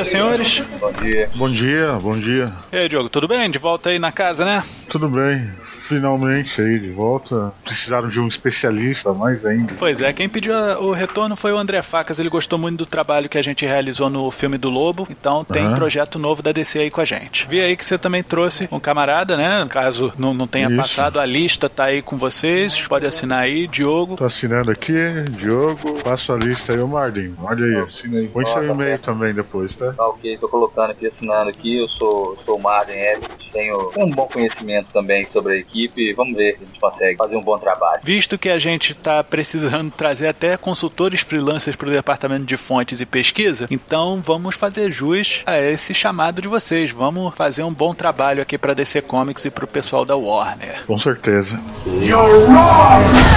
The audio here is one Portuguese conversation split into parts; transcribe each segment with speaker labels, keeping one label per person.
Speaker 1: Dia, senhores.
Speaker 2: Bom dia.
Speaker 3: Bom dia, bom dia.
Speaker 1: E aí, Diogo, tudo bem? De volta aí na casa, né?
Speaker 3: Tudo bem. Finalmente aí de volta. Precisaram de um especialista mais ainda.
Speaker 1: Pois é, quem pediu o retorno foi o André Facas. Ele gostou muito do trabalho que a gente realizou no filme do Lobo. Então tem
Speaker 3: Aham.
Speaker 1: projeto novo da DC aí com a gente. Vi aí que você também trouxe um camarada, né? Caso não, não tenha
Speaker 3: Isso.
Speaker 1: passado, a lista tá aí com vocês. Pode assinar aí, Diogo.
Speaker 3: Tô assinando aqui, Diogo. Passo a lista aí, o Martin. Olha aí, assina aí. Põe seu
Speaker 2: tá
Speaker 3: e-mail
Speaker 2: certo.
Speaker 3: também depois, tá?
Speaker 2: Tá ok, tô colocando aqui, assinando aqui. Eu sou, sou o Everett, tenho um bom conhecimento também sobre a equipe. Vamos ver se a gente consegue fazer um bom trabalho.
Speaker 1: Visto que a gente está precisando trazer até consultores freelancers para o departamento de fontes e pesquisa, então vamos fazer jus a esse chamado de vocês. Vamos fazer um bom trabalho aqui para DC Comics e para o pessoal da Warner.
Speaker 3: Com certeza.
Speaker 1: Bom,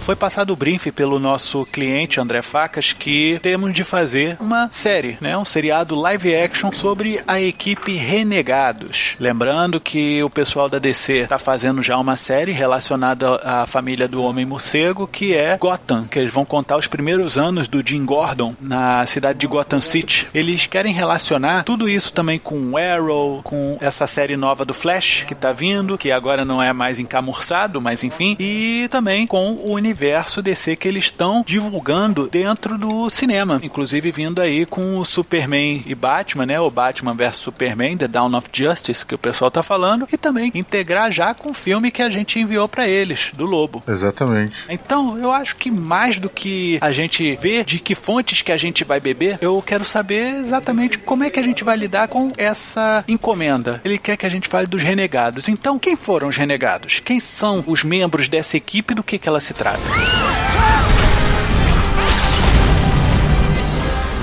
Speaker 1: foi passado o briefing pelo nosso cliente André Facas que temos de fazer uma série, né, um seriado live action sobre a equipe Renegados. Lembrando que o pessoal da DC está fazendo já uma série relacionada à família do Homem Morcego, que é Gotham, que eles vão contar os primeiros anos do Jim Gordon na cidade de Gotham City. Eles querem relacionar tudo isso também com Arrow, com essa série nova do Flash que tá vindo, que agora não é mais encamurçado, mas enfim, e também com o universo DC que eles estão divulgando dentro do cinema, inclusive vindo aí com o Superman e Batman, né? O Batman vs Superman, The Dawn of Justice, que o pessoal tá falando, e também integrar já com o filme que a gente enviou para eles, do Lobo.
Speaker 3: Exatamente.
Speaker 1: Então, eu acho que mais do que a gente ver de que fontes que a gente vai beber, eu quero saber exatamente como é que a gente vai lidar com essa encomenda. Ele quer que a gente fale dos renegados. Então, quem foram os renegados? Quem são os membros dessa equipe e do que, que ela se trata?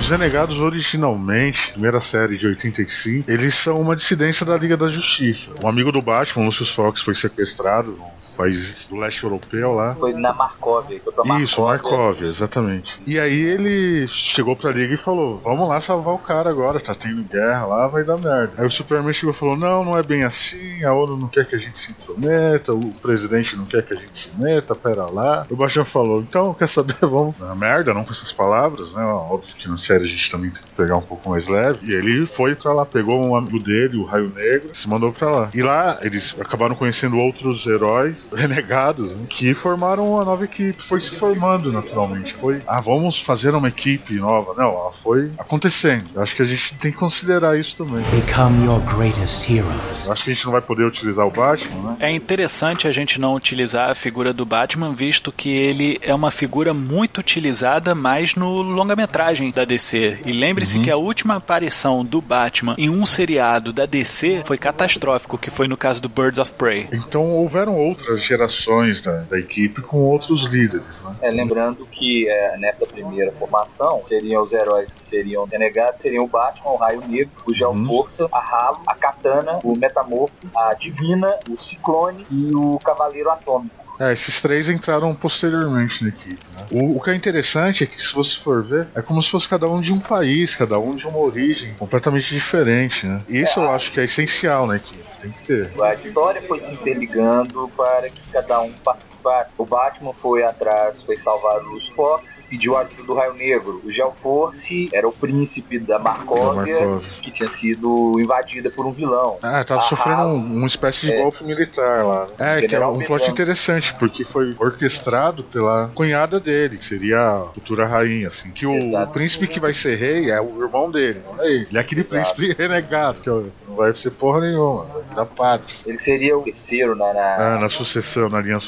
Speaker 3: Os Renegados, originalmente, primeira série de 85, eles são uma dissidência da Liga da Justiça. Um amigo do Batman, Lucius Fox, foi sequestrado no país do leste europeu lá.
Speaker 2: Foi na Markovia, foi pra
Speaker 3: Isso, Markov, exatamente. E aí ele chegou pra liga e falou: Vamos lá salvar o cara agora, tá tendo guerra lá, vai dar merda. Aí o Superman chegou e falou: Não, não é bem assim, a ONU não quer que a gente se intrometa, o presidente não quer que a gente se meta, pera lá. O Batman falou: Então, quer saber, vamos na merda, não com essas palavras, né? Óbvio que na série a gente também tem que pegar um pouco mais leve. E ele foi pra lá, pegou um amigo dele, o Raio Negro, se mandou pra lá. E lá eles acabaram conhecendo outros heróis renegados né, que formaram uma nova equipe. Foi se formando naturalmente. Foi, ah, vamos fazer uma equipe nova. Não, ela foi acontecendo. Eu acho que a gente tem que considerar isso também.
Speaker 4: Become your greatest heroes.
Speaker 3: Eu acho que a gente não vai poder utilizar o Batman, né?
Speaker 1: É interessante a gente não utilizar a figura do Batman, visto que ele é uma figura muito utilizada mais no longa-metragem da DC. E lembre-se que a última aparição do Batman em um seriado da DC foi catastrófico, que foi no caso do Birds of Prey.
Speaker 3: Então houveram outras gerações da, da equipe com outros líderes, né?
Speaker 2: É, lembrando que é, nessa primeira formação seriam os heróis que seriam renegados, seriam o Batman, o Raio Negro, o Gel
Speaker 3: Uhum.
Speaker 2: Força, a Halo, a Katana, o Metamorfo, a Divina, o Ciclone e o Cavaleiro Atômico.
Speaker 3: É, esses três entraram posteriormente na equipe. Né? O, o que é interessante é que, se você for ver, é como se fosse cada um de um país, cada um de uma origem completamente diferente. Né? E isso eu acho que é essencial na equipe. Tem que ter.
Speaker 2: A história foi se interligando para que cada um participasse. O Batman foi atrás, foi salvar o Luz Fox, pediu ajuda do Raio Negro. O Gelforce era o príncipe da Markóvia. que tinha sido invadida por um vilão.
Speaker 3: Ah, tava
Speaker 2: A
Speaker 3: sofrendo
Speaker 2: Halo,
Speaker 3: um- uma espécie de
Speaker 2: é.
Speaker 3: golpe militar lá. né? É, que é um plot interessante, porque foi orquestrado pela cunhada dele, que seria a futura rainha, assim. Que o, príncipe que vai ser rei é o irmão dele, não é ele. Ele é aquele
Speaker 2: Exato.
Speaker 3: príncipe renegado, que ó, não vai ser porra nenhuma. da Patrix.
Speaker 2: Ele seria o terceiro na, na,
Speaker 3: Ah, na sucessão, na linha
Speaker 2: na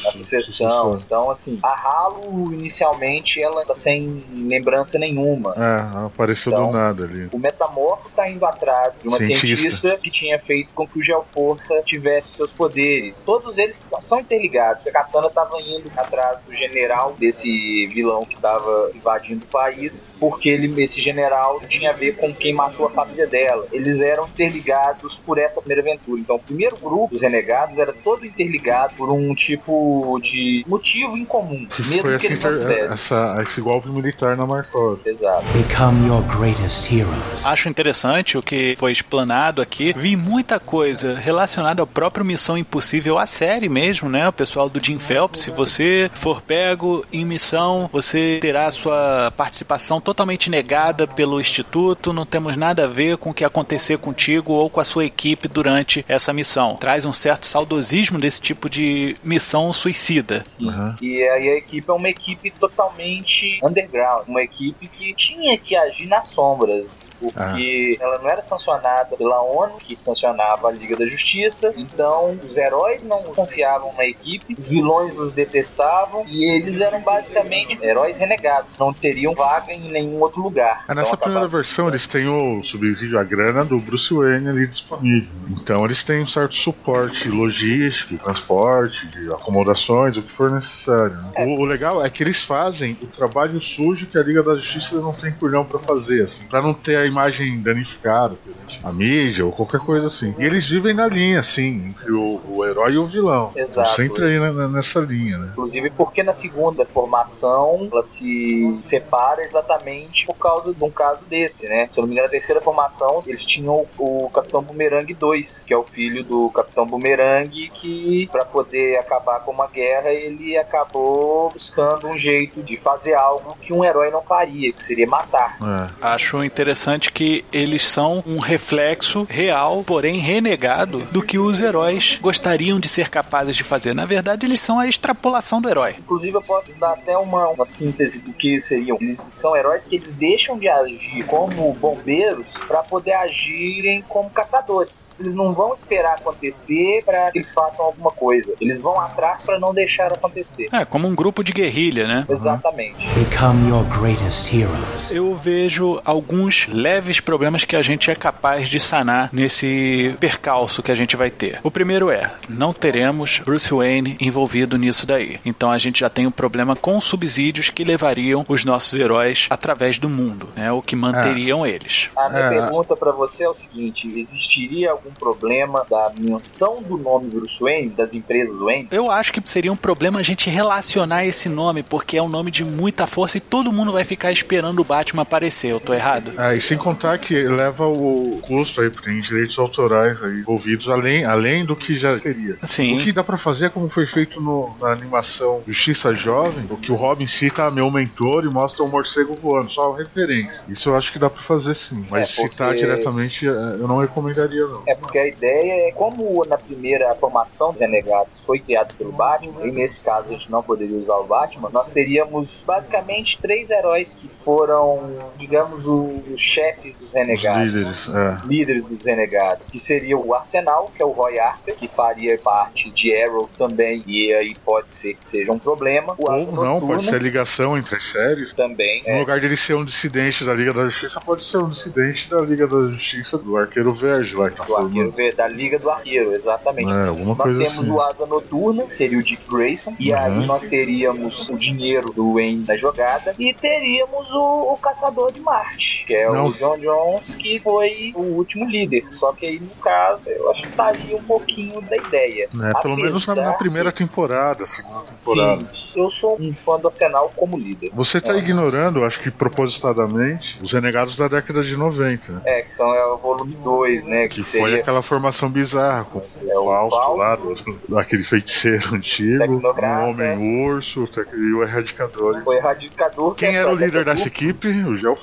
Speaker 3: su-
Speaker 2: sucessão. Então, assim, a Halo, inicialmente, ela tá sem lembrança nenhuma.
Speaker 3: É, apareceu
Speaker 2: Então,
Speaker 3: do nada ali.
Speaker 2: O Metamorfo tá indo atrás de uma
Speaker 3: Cientista.
Speaker 2: cientista. que tinha feito com que o Geoforça tivesse seus poderes. Todos eles são- são interligados. porque A Katana tava indo atrás do general desse vilão que tava invadindo o país, porque ele, esse general tinha a ver com quem matou a família dela. Eles eram interligados por essa primeira aventura. Então, o primeiro grupo dos renegados era todo interligado por um tipo de motivo em comum,
Speaker 3: Que
Speaker 2: mesmo
Speaker 3: foi
Speaker 2: que não
Speaker 3: inter- essa, esse golpe militar na Markov.
Speaker 2: Exato.
Speaker 4: Become your greatest heroes.
Speaker 1: Acho interessante o que foi explanado aqui. Vi muita coisa relacionada ao próprio Missão Impossível, a série mesmo, né? O pessoal do Jim Phelps. Se você for pego em missão, você terá sua participação totalmente negada pelo Instituto. Não temos nada a ver com o que acontecer contigo ou com a sua equipe durante essa missão. Traz um certo saudosismo desse tipo de missão suicida.
Speaker 2: Sim.
Speaker 3: Uhum.
Speaker 2: E aí a equipe é uma equipe totalmente underground, uma equipe que tinha que agir nas sombras, porque ela não era sancionada pela ONU, que sancionava a Liga da Justiça, então os heróis não confiavam na equipe, os vilões os detestavam e eles eram basicamente heróis renegados, não teriam vaga em nenhum outro lugar.
Speaker 3: Ah, nessa
Speaker 2: Então,
Speaker 3: primeira versão eles têm o subsídio, a grana do Bruce Wayne ali disponível. Então eles têm um certo suporte logístico, transporte, de acomodações, o que for necessário. né?
Speaker 2: É.
Speaker 3: O, o legal é que eles fazem o trabalho sujo que a Liga da Justiça não tem culhão pra fazer, assim, pra não ter a imagem danificada a mídia ou qualquer coisa assim. E eles vivem na linha, assim, entre o, o herói e o vilão. Estão
Speaker 2: Exato.
Speaker 3: sempre aí na- na- nessa linha, né?
Speaker 2: Inclusive porque na segunda formação ela se separa exatamente por causa de um caso desse, né? Se eu não me engano, na terceira formação eles tinham o, o Capitão Boomerang 2, que é o filho do Capitão Boomerang, que para poder acabar com uma guerra ele acabou buscando um jeito de fazer algo que um herói não faria, que seria matar.
Speaker 3: É.
Speaker 1: Acho interessante que eles são um reflexo real, porém renegado, do que os heróis gostariam de ser capazes de fazer. Na verdade, eles são a extrapolação do herói.
Speaker 2: Inclusive, eu posso dar até uma, uma síntese do que seriam. Eles são heróis que eles deixam de agir como bombeiros para poder agirem como caçadores. Eles não vão esperar acontecer para que eles façam alguma coisa. Eles vão atrás para não deixar acontecer.
Speaker 1: É, como um grupo de guerrilha, né?
Speaker 2: Exatamente.
Speaker 4: Become your greatest heroes.
Speaker 1: Eu vejo alguns leves problemas que a gente é capaz de sanar nesse percalço que a gente vai ter. O primeiro é, não teremos Bruce Wayne envolvido nisso daí. Então a gente já tem um problema com subsídios que levariam os nossos heróis através do mundo, né? O que manteriam eles.
Speaker 2: A minha
Speaker 3: É.
Speaker 2: pergunta para você é o seguinte: existiria algum problema da menção do nome Bruce Wayne, das empresas Wayne?
Speaker 1: Eu acho que seria um problema a gente relacionar esse nome, porque é um nome de muita força e todo mundo vai ficar esperando o Batman aparecer. Eu tô errado?
Speaker 3: Ah, e sem contar que leva o custo aí, porque tem direitos autorais aí envolvidos, além, além do que já teria.
Speaker 1: Sim.
Speaker 3: O que dá pra fazer é como foi feito no- na animação Justiça Jovem, o que o Robin cita meu mentor e mostra um morcego voando, só referência. Isso eu acho que dá pra fazer sim, mas
Speaker 2: É, porque-
Speaker 3: citar diretamente eh, eu não recomendaria não.
Speaker 2: É porque a ideia é como na primeira formação dos Renegados foi criado pelo Batman, e nesse caso a gente não poderia usar o Batman, nós teríamos basicamente três heróis que foram, digamos, os chefes dos
Speaker 3: Os
Speaker 2: Renegados.
Speaker 3: líderes, é.
Speaker 2: líderes dos renegados, que seria o Arsenal, que é o Roy Harper, que faria parte de Arrow também, e aí pode ser que seja um problema. O
Speaker 3: Ou
Speaker 2: Asa
Speaker 3: não,
Speaker 2: Noturna
Speaker 3: pode ser a ligação entre as séries.
Speaker 2: também.
Speaker 3: No
Speaker 2: É,
Speaker 3: lugar de ele ser um dissidente da Liga da Justiça, pode ser um dissidente da Liga da Justiça do Arqueiro Verde lá que tá
Speaker 2: do Arqueiro. Verde, da Liga do Arqueiro, exatamente.
Speaker 3: É, alguma
Speaker 2: Nós
Speaker 3: coisa
Speaker 2: temos
Speaker 3: assim.
Speaker 2: o Asa Noturna, que seria o Dick Grayson, e
Speaker 3: Uhum.
Speaker 2: aí nós teríamos o dinheiro do Wayne na jogada, e teríamos o, o Caçador de Marte, que é
Speaker 3: Não.
Speaker 2: o John Jones, que foi o último líder. Só que aí, no caso, eu acho que sairia um pouquinho da ideia.
Speaker 3: né? Pelo menos na, na primeira temporada, segunda temporada.
Speaker 2: Sim, eu sou um fã do Arsenal como líder.
Speaker 3: Você tá
Speaker 2: É.
Speaker 3: ignorando, acho que propositadamente, os renegados da década de 90, né?
Speaker 2: É, que são é o volume 2, né? Que,
Speaker 3: Que foi
Speaker 2: seria
Speaker 3: aquela formação bizarra com
Speaker 2: É,
Speaker 3: o Fausto. lá, do, daquele feiticeiro antigo,
Speaker 2: Tecnocrata.
Speaker 3: um homem-urso tec- e o erradicador.
Speaker 2: o Erradicador. que
Speaker 3: Quem
Speaker 2: é
Speaker 3: era o líder
Speaker 2: dessa
Speaker 3: equipe? O
Speaker 2: é o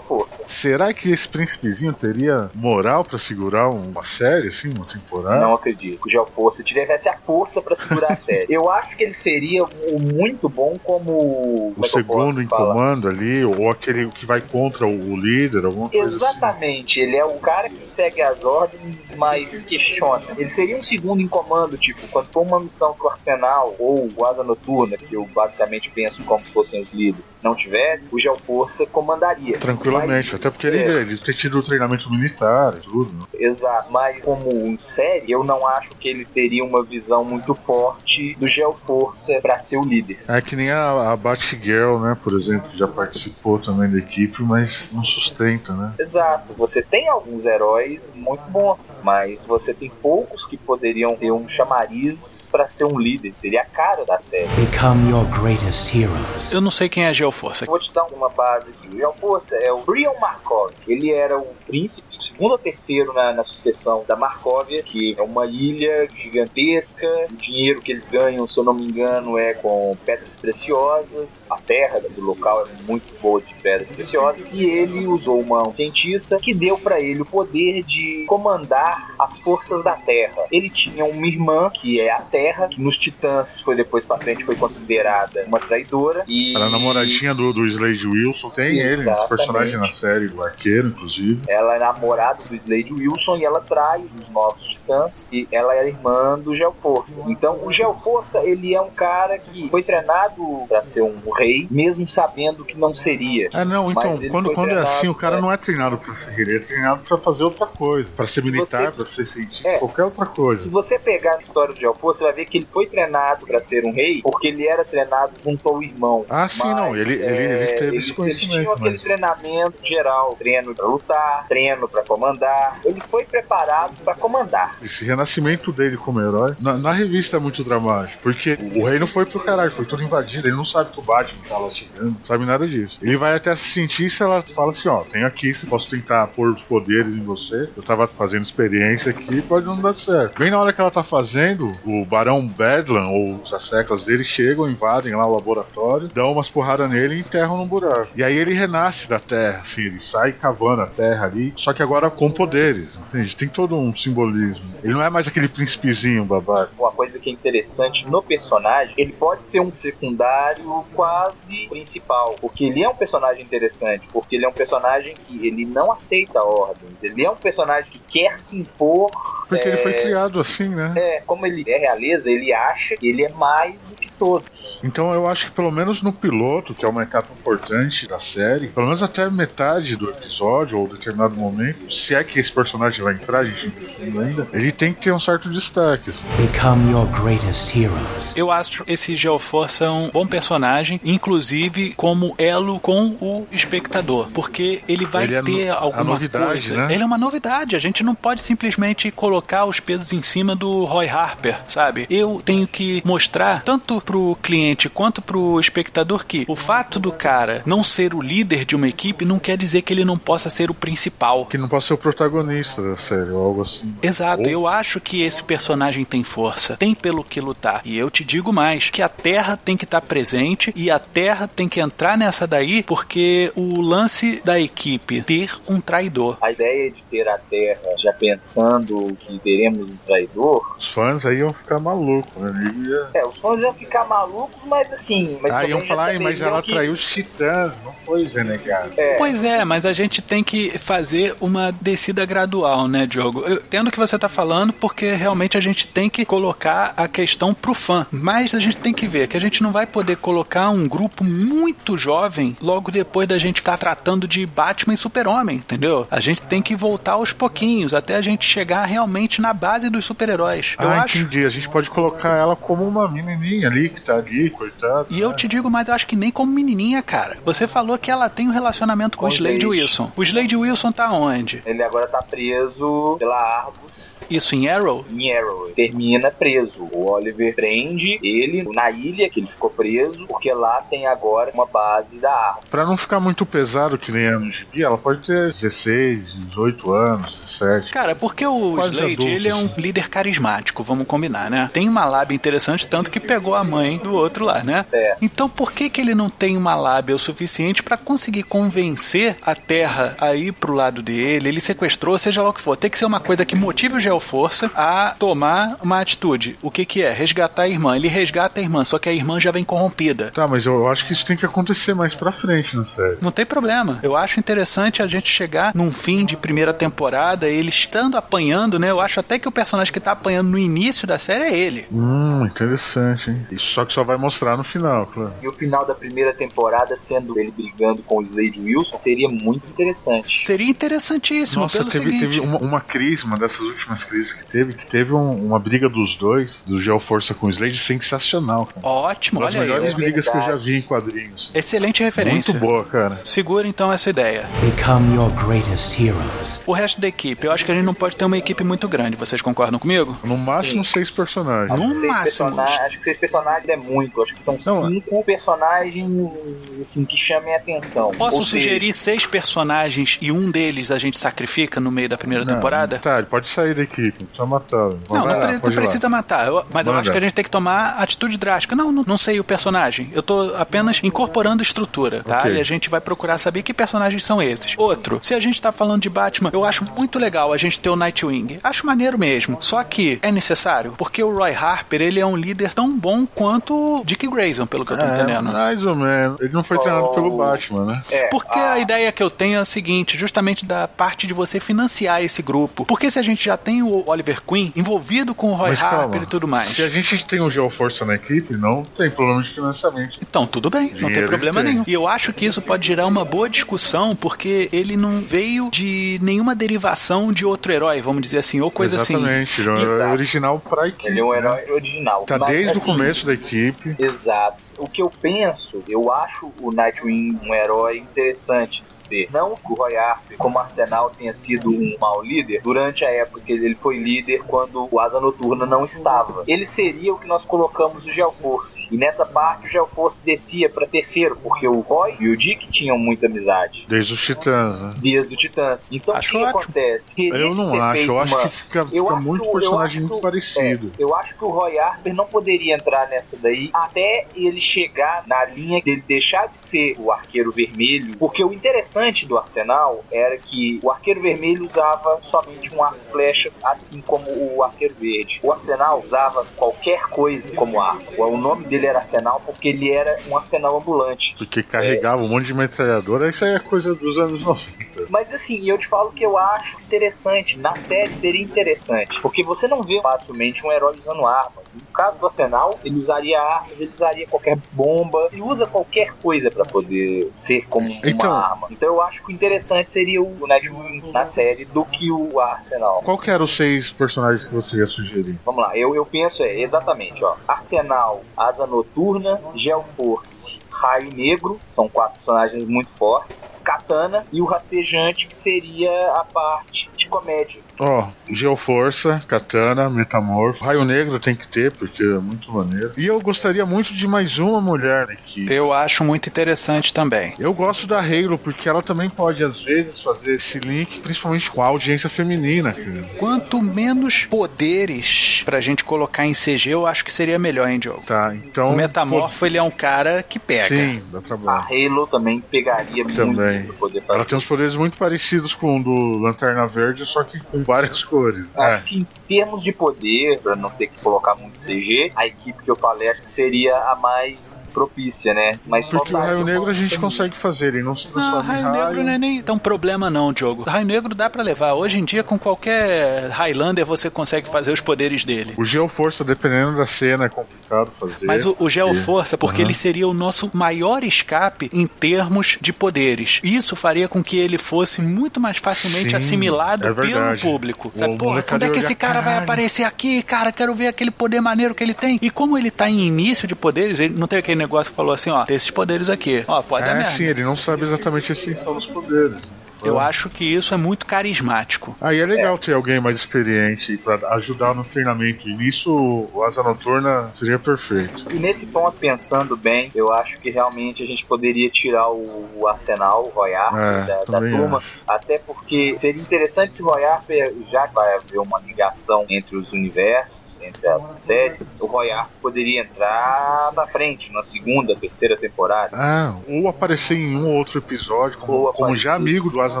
Speaker 2: Força.
Speaker 3: Será que esse príncipezinho teria moral pra segurar uma série, assim, uma temporada?
Speaker 2: Não acredito. O Geoforça tivesse a força pra segurar a série. Eu acho que ele seria um muito bom como.
Speaker 3: O
Speaker 2: é
Speaker 3: segundo em comando ali, ou aquele que vai contra o líder, alguma coisa assim.
Speaker 2: Exatamente, ele é o cara que segue as ordens, mais questiona. Ele seria um segundo em comando, tipo, quando for uma missão que o Arsenal ou o Asa Noturna, que eu basicamente penso como se fossem os líderes, não tivesse, o Geoforça comandaria.
Speaker 3: Tranquilamente,
Speaker 2: Mas,
Speaker 3: até porque ele,
Speaker 2: é,
Speaker 3: ele tem tido treinamento militar e tudo. né?
Speaker 2: Exato, mas como série, eu não acho que ele teria uma visão muito forte do Geoforça pra ser o líder.
Speaker 3: É que nem a, a Batgirl, né, por exemplo, já participou também da equipe, mas não sustenta, né?
Speaker 2: Exato, você tem alguns heróis muito bons, mas você tem poucos que poderiam ter um chamariz pra ser um líder, seria a cara da série.
Speaker 4: Become your greatest heroes.
Speaker 1: Eu não sei quem é a Geoforça.
Speaker 2: Vou te dar uma base aqui. O Geoforça é o Brion Markov. Ele era o príncipe, segundo ou terceiro na, na sucessão da Markovia, que é uma ilha gigantesca. O dinheiro que eles ganham, se eu não me engano, é com pedras preciosas. A terra do local é muito boa de pedras preciosas. E ele usou uma um cientista que deu para ele o poder de comandar as forças da Terra. Ele tinha uma irmã, que é a Terra, que nos Titãs foi depois pra frente foi considerada uma traidora. E
Speaker 3: Ela é namoradinha do, do Slade Wilson, tem ele, esse
Speaker 2: Exatamente.
Speaker 3: personagem na série, do arqueiro, inclusive.
Speaker 2: Ela é namorada do Slade Wilson e ela trai os novos titãs e ela é irmã do Geoforça. Então o Geoforça ele é um cara que foi treinado para ser um rei, mesmo sabendo que não seria.
Speaker 3: Ah, não, então, quando, quando é assim, o cara não é treinado pra ser rei, ele é treinado pra fazer outra coisa. Pra ser
Speaker 2: Se
Speaker 3: militar,
Speaker 2: você-
Speaker 3: pra ser cientista,
Speaker 2: É.
Speaker 3: qualquer outra
Speaker 2: Se
Speaker 3: coisa.
Speaker 2: você pegar a história do Geoforça, você vai ver que ele foi treinado para ser um rei, porque ele era treinado junto ao irmão.
Speaker 3: Ah, sim,
Speaker 2: Mas,
Speaker 3: não, ele, ele, ele
Speaker 2: é,
Speaker 3: teve
Speaker 2: eles,
Speaker 3: esse
Speaker 2: eles
Speaker 3: conhecimento.
Speaker 2: tinham aquele
Speaker 3: Mas...
Speaker 2: treinamento geral, treino para lutar, treino para comandar. Ele foi preparado para comandar.
Speaker 3: Esse renascimento dele como herói, na, na revista é muito dramático, porque o rei não foi pro caralho, foi tudo invadido, ele não sabe que o Batman tá lá chegando, não sabe nada disso. Ele vai até se sentir se ela fala assim, ó, tem aqui, se posso tentar pôr os poderes em você, eu tava fazendo experiência aqui, pode não dar certo. Bem na hora que ela tá fazendo, o Barão Bedlam, ou os asseclas dele, chegam, invadem lá o laboratório, dão umas porradas nele e enterram num buraco. E aí ele renasce da terra, assim, ele sai cavando a terra ali, só que agora com poderes, entende? Tem todo um simbolismo. Ele não é mais aquele príncipezinho babaca.
Speaker 2: Uma coisa que é interessante no personagem, ele pode ser um secundário quase principal, porque ele é um personagem interessante, porque ele é um personagem que ele não aceita ordens, ele é um personagem que quer se impor
Speaker 3: Porque ele foi
Speaker 2: É.
Speaker 3: criado assim, né?
Speaker 2: É, como ele é realeza, ele acha que ele é mais do que todos.
Speaker 3: Então eu acho que pelo menos no piloto, que é uma etapa importante da série, pelo menos até metade do episódio ou determinado momento, se é que esse personagem vai entrar, a gente não ainda, ele tem que ter um certo destaque. assim.
Speaker 4: Become your greatest heroes.
Speaker 1: Eu acho esse Geoforça um bom personagem, inclusive como elo com o espectador, porque ele vai
Speaker 3: Ele é
Speaker 1: ter
Speaker 3: no- a
Speaker 1: alguma
Speaker 3: novidade,
Speaker 1: coisa.
Speaker 3: né?
Speaker 1: Ele é uma novidade. A gente não pode simplesmente colocar os pesos em cima do Roy Harper, sabe? Eu tenho que mostrar tanto pro cliente quanto pro espectador que o fato do cara não ser o líder de uma equipe não quer dizer que ele não possa ser o principal.
Speaker 3: Que não pode ser o protagonista da série ou algo assim.
Speaker 1: Exato,
Speaker 3: Ou-
Speaker 1: eu acho que esse personagem tem força, tem pelo que lutar. E eu te digo mais, que a Terra tem que estar presente e a Terra tem que entrar nessa daí, porque o lance da equipe ter um traidor.
Speaker 2: A ideia de ter a Terra já pensando que teremos um traidor,
Speaker 3: Os fãs aí iam ficar malucos, né? Ia...
Speaker 2: é, os fãs iam ficar malucos, mas assim. Mas
Speaker 3: Ah, iam falar, "Ai, mas ela
Speaker 2: que-
Speaker 3: traiu os titãs, não foi os renegados.
Speaker 2: É,
Speaker 1: Pois é, mas a gente tem que fazer uma descida gradual, né, Diogo? Eu entendo o que você tá falando, porque realmente a gente tem que colocar a questão pro fã. Mas a gente tem que ver que a gente não vai poder colocar um grupo muito jovem logo depois da gente estar tratando de Batman e Super-Homem, entendeu? A gente tem que voltar aos pouquinhos, até a gente chegar realmente na base dos super-heróis. Eu
Speaker 3: ah,
Speaker 1: acho.
Speaker 3: entendi. A gente pode colocar ela como uma menininha ali que tá ali, coitada.
Speaker 1: E eu te digo, mas eu acho que nem como menininha, cara. Você falou que ela tem um relacionamento com,
Speaker 2: Com
Speaker 1: o Slade. Wilson. O Slade Wilson tá onde?
Speaker 2: Ele agora tá preso pela Argus
Speaker 1: Isso em Arrow?
Speaker 2: em Arrow. Ele Termina preso. O Oliver prende ele na ilha que ele ficou preso, porque lá tem agora uma base da Argus.
Speaker 3: Pra não ficar muito pesado que nem no gibi, ela pode ter 16, 18 anos, 17.
Speaker 1: Cara, porque o
Speaker 3: Quase
Speaker 1: Slade,
Speaker 3: adultos.
Speaker 1: ele é um líder carismático, vamos combinar, né? Tem uma lábia interessante, tanto que pegou a mãe do outro lá, né?
Speaker 2: Certo.
Speaker 1: Então por que que ele não tem uma lábia o suficiente pra conseguir convencer a Terra a ir pro lado dele? Ele sequestrou, seja lá o que for. Tem que ser uma coisa que motive o Geoforça a tomar uma atitude. O que que é? Resgatar a irmã. Ele resgata a irmã, só que a irmã já vem corrompida.
Speaker 3: Tá, mas eu acho que isso tem que acontecer mais pra frente na série.
Speaker 1: Não tem problema. Eu acho interessante a gente chegar num fim de primeira temporada, ele estando apanhando, né? Eu acho até que o personagem que tá apanhando no início da série é ele.
Speaker 3: Hum, interessante, hein? Isso só que só vai mostrar no final, claro.
Speaker 2: E o final da primeira temporada sendo ele brigando com o Slade Wilson seria muito interessante.
Speaker 1: Seria interessantíssimo.
Speaker 3: Nossa,
Speaker 1: pelo
Speaker 3: teve,
Speaker 1: seguinte.
Speaker 3: teve uma, uma crise, uma dessas últimas crises que teve, que teve um- uma briga dos dois, do Geoforça com o Slade, sensacional, cara.
Speaker 1: Ótimo,
Speaker 3: Uma das
Speaker 1: olha aí.
Speaker 3: melhores
Speaker 2: é
Speaker 3: brigas que eu já vi em quadrinhos.
Speaker 1: Excelente referência.
Speaker 3: Muito boa, cara.
Speaker 1: Segura então essa ideia.
Speaker 4: Become your greatest heroes.
Speaker 1: O resto da equipe, eu acho que a gente não pode ter uma equipe muito grande. Vocês concordam comigo?
Speaker 3: No máximo
Speaker 2: Sim.
Speaker 3: seis personagens.
Speaker 1: No máximo.
Speaker 2: Acho que seis personagens é muito. Acho que são
Speaker 3: Não,
Speaker 2: cinco personagens assim, que chamem a atenção.
Speaker 1: Posso
Speaker 2: Ou seja,
Speaker 1: sugerir seis personagens e um deles a gente sacrifica no meio da primeira
Speaker 3: Não,
Speaker 1: temporada?
Speaker 3: Tá, ele pode sair da equipe, não precisa matá-lo.
Speaker 1: Não, não,
Speaker 3: lá,
Speaker 1: não precisa matar. Eu- mas eu
Speaker 3: Manda.
Speaker 1: acho que a gente tem que tomar atitude drástica. Não, não, não sei o personagem. Eu tô apenas incorporando estrutura, tá?
Speaker 3: Ok.
Speaker 1: E a gente vai procurar saber que personagens são esses. Outro, se a gente tá falando de Batman, eu acho muito legal a gente ter o Nightwing. Acho maneiro mesmo. Só que é necessário, porque o Roy Harper, ele é um líder tão bom quanto o Dick Grayson, pelo que eu tô
Speaker 3: É,
Speaker 1: entendendo.
Speaker 3: mais ou menos. Ele não foi treinado
Speaker 2: Oh.
Speaker 3: pelo Batman, né?
Speaker 2: é,
Speaker 1: Porque a ideia que eu tenho é a seguinte, justamente da parte de você financiar esse grupo. Porque se a gente já tem o Oliver Queen envolvido com o Roy
Speaker 3: Mas
Speaker 1: Harper
Speaker 3: calma,
Speaker 1: e tudo mais.
Speaker 3: Se a gente tem o Geoforça na equipe, não tem problema de financiamento.
Speaker 1: Então, tudo bem, não tem
Speaker 3: Dinheiro
Speaker 1: problema
Speaker 3: tem.
Speaker 1: nenhum. E eu acho que isso pode gerar uma boa discussão, porque ele não veio de nenhuma derivação de outro herói, vamos dizer assim, ou coisa assim.
Speaker 3: Exatamente, ele é um herói original pra equipe.
Speaker 2: Ele é um herói original.
Speaker 3: Tá
Speaker 2: Mas,
Speaker 3: desde o
Speaker 2: assim,
Speaker 3: começo da equipe.
Speaker 2: Exato. O que eu penso, eu acho o Nightwing um herói interessante de se ter. Não que o Roy Harper, como Arsenal, tenha sido um mau líder durante a época que ele foi líder quando o Asa Noturna não estava. Ele seria o que nós colocamos o Geoforce. E nessa parte o Geoforce descia para terceiro, porque o Roy e o Dick tinham muita amizade.
Speaker 3: Desde os Titãs, né?
Speaker 2: Desde o Titãs. Então
Speaker 1: Acho
Speaker 2: o que
Speaker 1: ótimo.
Speaker 2: acontece? Teria
Speaker 3: Eu não acho, eu acho
Speaker 2: uma-
Speaker 3: que fica, fica
Speaker 2: acho-
Speaker 3: muito personagem muito parecido.
Speaker 2: é, eu acho que o Roy Harper não poderia entrar nessa daí até ele chegar na linha dele deixar de ser o arqueiro vermelho, porque o interessante do Arsenal era que o arqueiro vermelho usava somente um arco flecha, assim como o arqueiro verde. O Arsenal usava qualquer coisa como arco. O nome dele era Arsenal porque ele era um arsenal ambulante.
Speaker 3: Porque carregava um monte de metralhadora, isso aí é coisa dos anos 90.
Speaker 2: Mas assim, eu te falo que eu acho interessante. Na série seria interessante. Porque você não vê facilmente um herói usando armas. No caso do Arsenal, ele usaria armas, ele usaria qualquer bomba, ele usa qualquer coisa pra poder ser como
Speaker 3: Então-
Speaker 2: uma arma. Então eu acho que o interessante seria o Nightwing na série do que o Arsenal.
Speaker 3: Qual que eram os seis personagens que você ia sugerir?
Speaker 2: Vamos lá, eu, eu penso é exatamente, ó. Arsenal, Asa Noturna, Geoforce, Raio Negro, são quatro personagens muito fortes. Katana e o Rastejante, que seria a parte de comédia.
Speaker 3: Ó, Geoforça, Katana, Metamorfo, Raio Negro tem que ter, porque é muito maneiro. E eu gostaria muito de mais uma mulher na equipe.
Speaker 1: Eu acho muito interessante também.
Speaker 3: Eu gosto da Halo, porque ela também pode, às vezes, fazer esse link, principalmente com a audiência feminina, cara.
Speaker 1: Quanto menos poderes pra gente colocar em CG, eu acho que seria melhor, hein, Diogo?
Speaker 3: Tá, então.
Speaker 1: O Metamorfo, ele é um cara que
Speaker 3: pô,
Speaker 1: pega.
Speaker 3: Sim, dá
Speaker 2: A
Speaker 3: trabalho.
Speaker 2: Halo também pegaria
Speaker 3: Também.
Speaker 2: muito pra poder fazer.
Speaker 3: Ela tem uns poderes muito parecidos com o do Lanterna Verde, só que com várias cores.
Speaker 2: Acho
Speaker 3: É.
Speaker 2: que em termos de poder, pra não ter que colocar muito CG, a equipe que eu falei acho que seria a mais propícia, né? Mas
Speaker 3: Porque o Raio Negro a gente consegue fazer, ele não se
Speaker 1: Não,
Speaker 3: transforma
Speaker 1: raio
Speaker 3: em raio.
Speaker 1: negro não é nem tão problema não, Diogo. Raio negro dá pra levar. Hoje em dia, com qualquer Highlander, você consegue fazer os poderes dele.
Speaker 3: O Geoforça, dependendo da cena, é complicado fazer.
Speaker 1: Mas o, o Geoforça, porque
Speaker 3: Uhum.
Speaker 1: ele seria o nosso maior escape em termos de poderes. Isso faria com que ele fosse muito mais facilmente
Speaker 3: Sim,
Speaker 1: assimilado
Speaker 3: é
Speaker 1: pelo público. Sabe, Porra, quando é que esse cara vai
Speaker 3: "Caralho."
Speaker 1: aparecer aqui? Cara, quero ver aquele poder maneiro que ele tem. E como ele tá em início de poderes, ele não tem aquele negócio que falou assim, ó, tem esses poderes aqui. Ó, pode dar
Speaker 3: É,
Speaker 1: merda.
Speaker 3: sim, ele não sabe exatamente a extensão dos poderes.
Speaker 1: Eu acho que isso é muito carismático.
Speaker 3: Aí é legal ter alguém mais experiente pra ajudar no treinamento. E nisso o Asa Noturna seria perfeito.
Speaker 2: E nesse ponto, pensando bem, eu acho que realmente a gente poderia tirar o, o Arsenal, o Roy Harper,
Speaker 3: É,
Speaker 2: da, da turma,
Speaker 3: acho.
Speaker 2: até porque seria interessante se o Roy Harper, já que vai haver uma ligação entre os universos, entre as séries, o Roy Harper poderia entrar na frente, na segunda, terceira temporada.
Speaker 3: Ah, ou aparecer em um ou outro episódio, como, como já amigo do Asa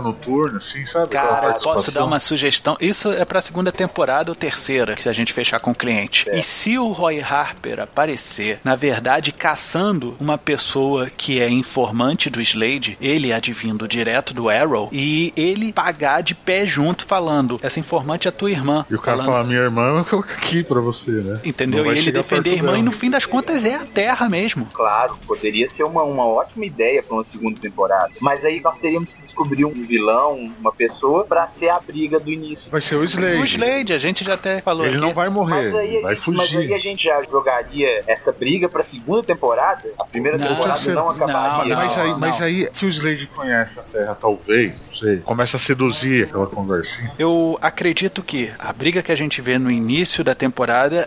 Speaker 3: Noturna, assim, sabe?
Speaker 1: Cara, posso dar uma sugestão? Isso é pra segunda temporada ou terceira, se a gente fechar com o cliente. É. E se o Roy Harper aparecer, na verdade, caçando uma pessoa que é informante do Slade, ele advindo direto do Arrow, e ele pagar de pé junto falando, essa informante é tua irmã.
Speaker 3: E o cara
Speaker 1: falando,
Speaker 3: fala, minha irmã, eu pra você, né?
Speaker 1: Entendeu? E ele defender a irmã dela. e no fim das contas é a Terra mesmo.
Speaker 2: Claro, poderia ser uma, uma ótima ideia pra uma segunda temporada. Mas aí nós teríamos que descobrir um vilão, uma pessoa, pra ser a briga do início.
Speaker 3: Vai ser o Slade. O
Speaker 1: Slade, a gente já até falou
Speaker 3: Ele
Speaker 1: aqui.
Speaker 3: não vai morrer, vai
Speaker 2: gente,
Speaker 3: fugir.
Speaker 2: Mas aí a gente já jogaria essa briga pra segunda temporada? A primeira não, temporada não, não acabaria.
Speaker 3: Não, mas, aí, mas aí que o Slade conhece a Terra, talvez, não sei, começa a seduzir aquela conversinha.
Speaker 1: Eu acredito que a briga que a gente vê no início da temporada